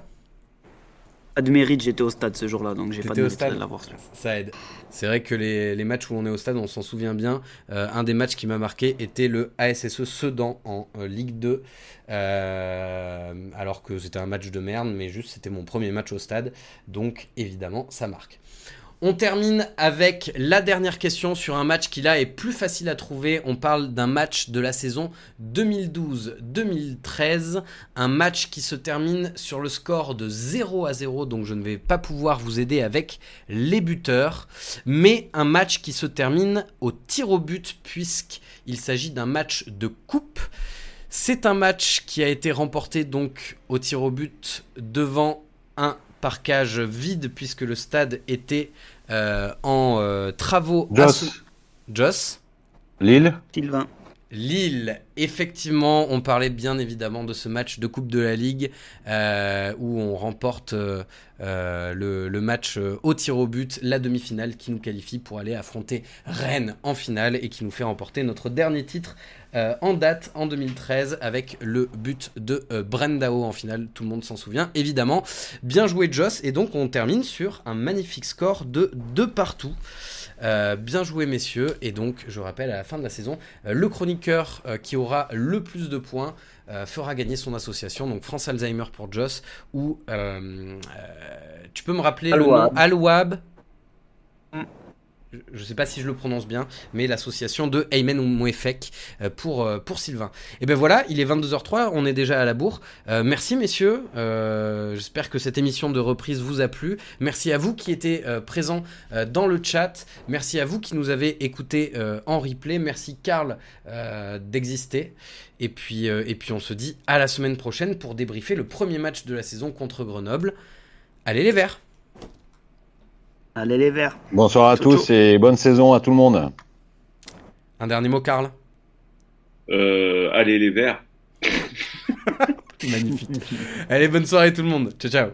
Pas de mérite, j'étais au stade ce jour-là, donc j'ai pas de mérite de l'avoir Ça aide. C'est vrai que les, matchs où on est au stade, on s'en souvient bien. Euh, un des matchs qui m'a marqué était le ASSE Sedan en euh, Ligue 2. Euh, alors que c'était un match de merde, mais juste c'était mon premier match au stade. Donc évidemment, ça marque. On termine avec la dernière question sur un match qui là est plus facile à trouver. On parle d'un match de la saison 2012-2013. Un match qui se termine sur le score de 0 à 0. Donc je ne vais pas pouvoir vous aider avec les buteurs. Mais un match qui se termine au tir au but puisqu'il s'agit d'un match de coupe. C'est un match qui a été remporté donc au tir au but devant un parcage vide puisque le stade était en euh, travaux. Joss. Joss. Lille. Sylvain. Lille, effectivement, on parlait bien évidemment de ce match de Coupe de la Ligue euh, où on remporte le, le, match au tir au but, la demi-finale qui nous qualifie pour aller affronter Rennes en finale et qui nous fait remporter notre dernier titre euh, en date en 2013 avec le but de euh, Brendao en finale. Tout le monde s'en souvient, évidemment. Bien joué, Joss. Et donc, on termine sur un magnifique score de 2 partout. Euh, bien joué messieurs et donc je rappelle à la fin de la saison le chroniqueur qui aura le plus de points fera gagner son association donc France Alzheimer pour Joss ou tu peux me rappeler le nom? Alouab je ne sais pas si je le prononce bien, mais l'association de Aymen Mouefek euh, pour, euh, pour Sylvain. Et ben voilà, il est 22h03, on est déjà à la bourre. Euh, merci messieurs, j'espère que cette émission de reprise vous a plu. Merci à vous qui étiez présents dans le chat. Merci à vous qui nous avez écoutés en replay. Merci Karl d'exister. Et puis, et puis on se dit à la semaine prochaine pour débriefer le premier match de la saison contre Grenoble. Allez les Verts Allez les Verts. Bonsoir à tous et bonne saison à tout le monde. Un dernier mot, Karl? Euh, Allez les Verts. Magnifique. Allez, bonne soirée tout le monde. Ciao, ciao.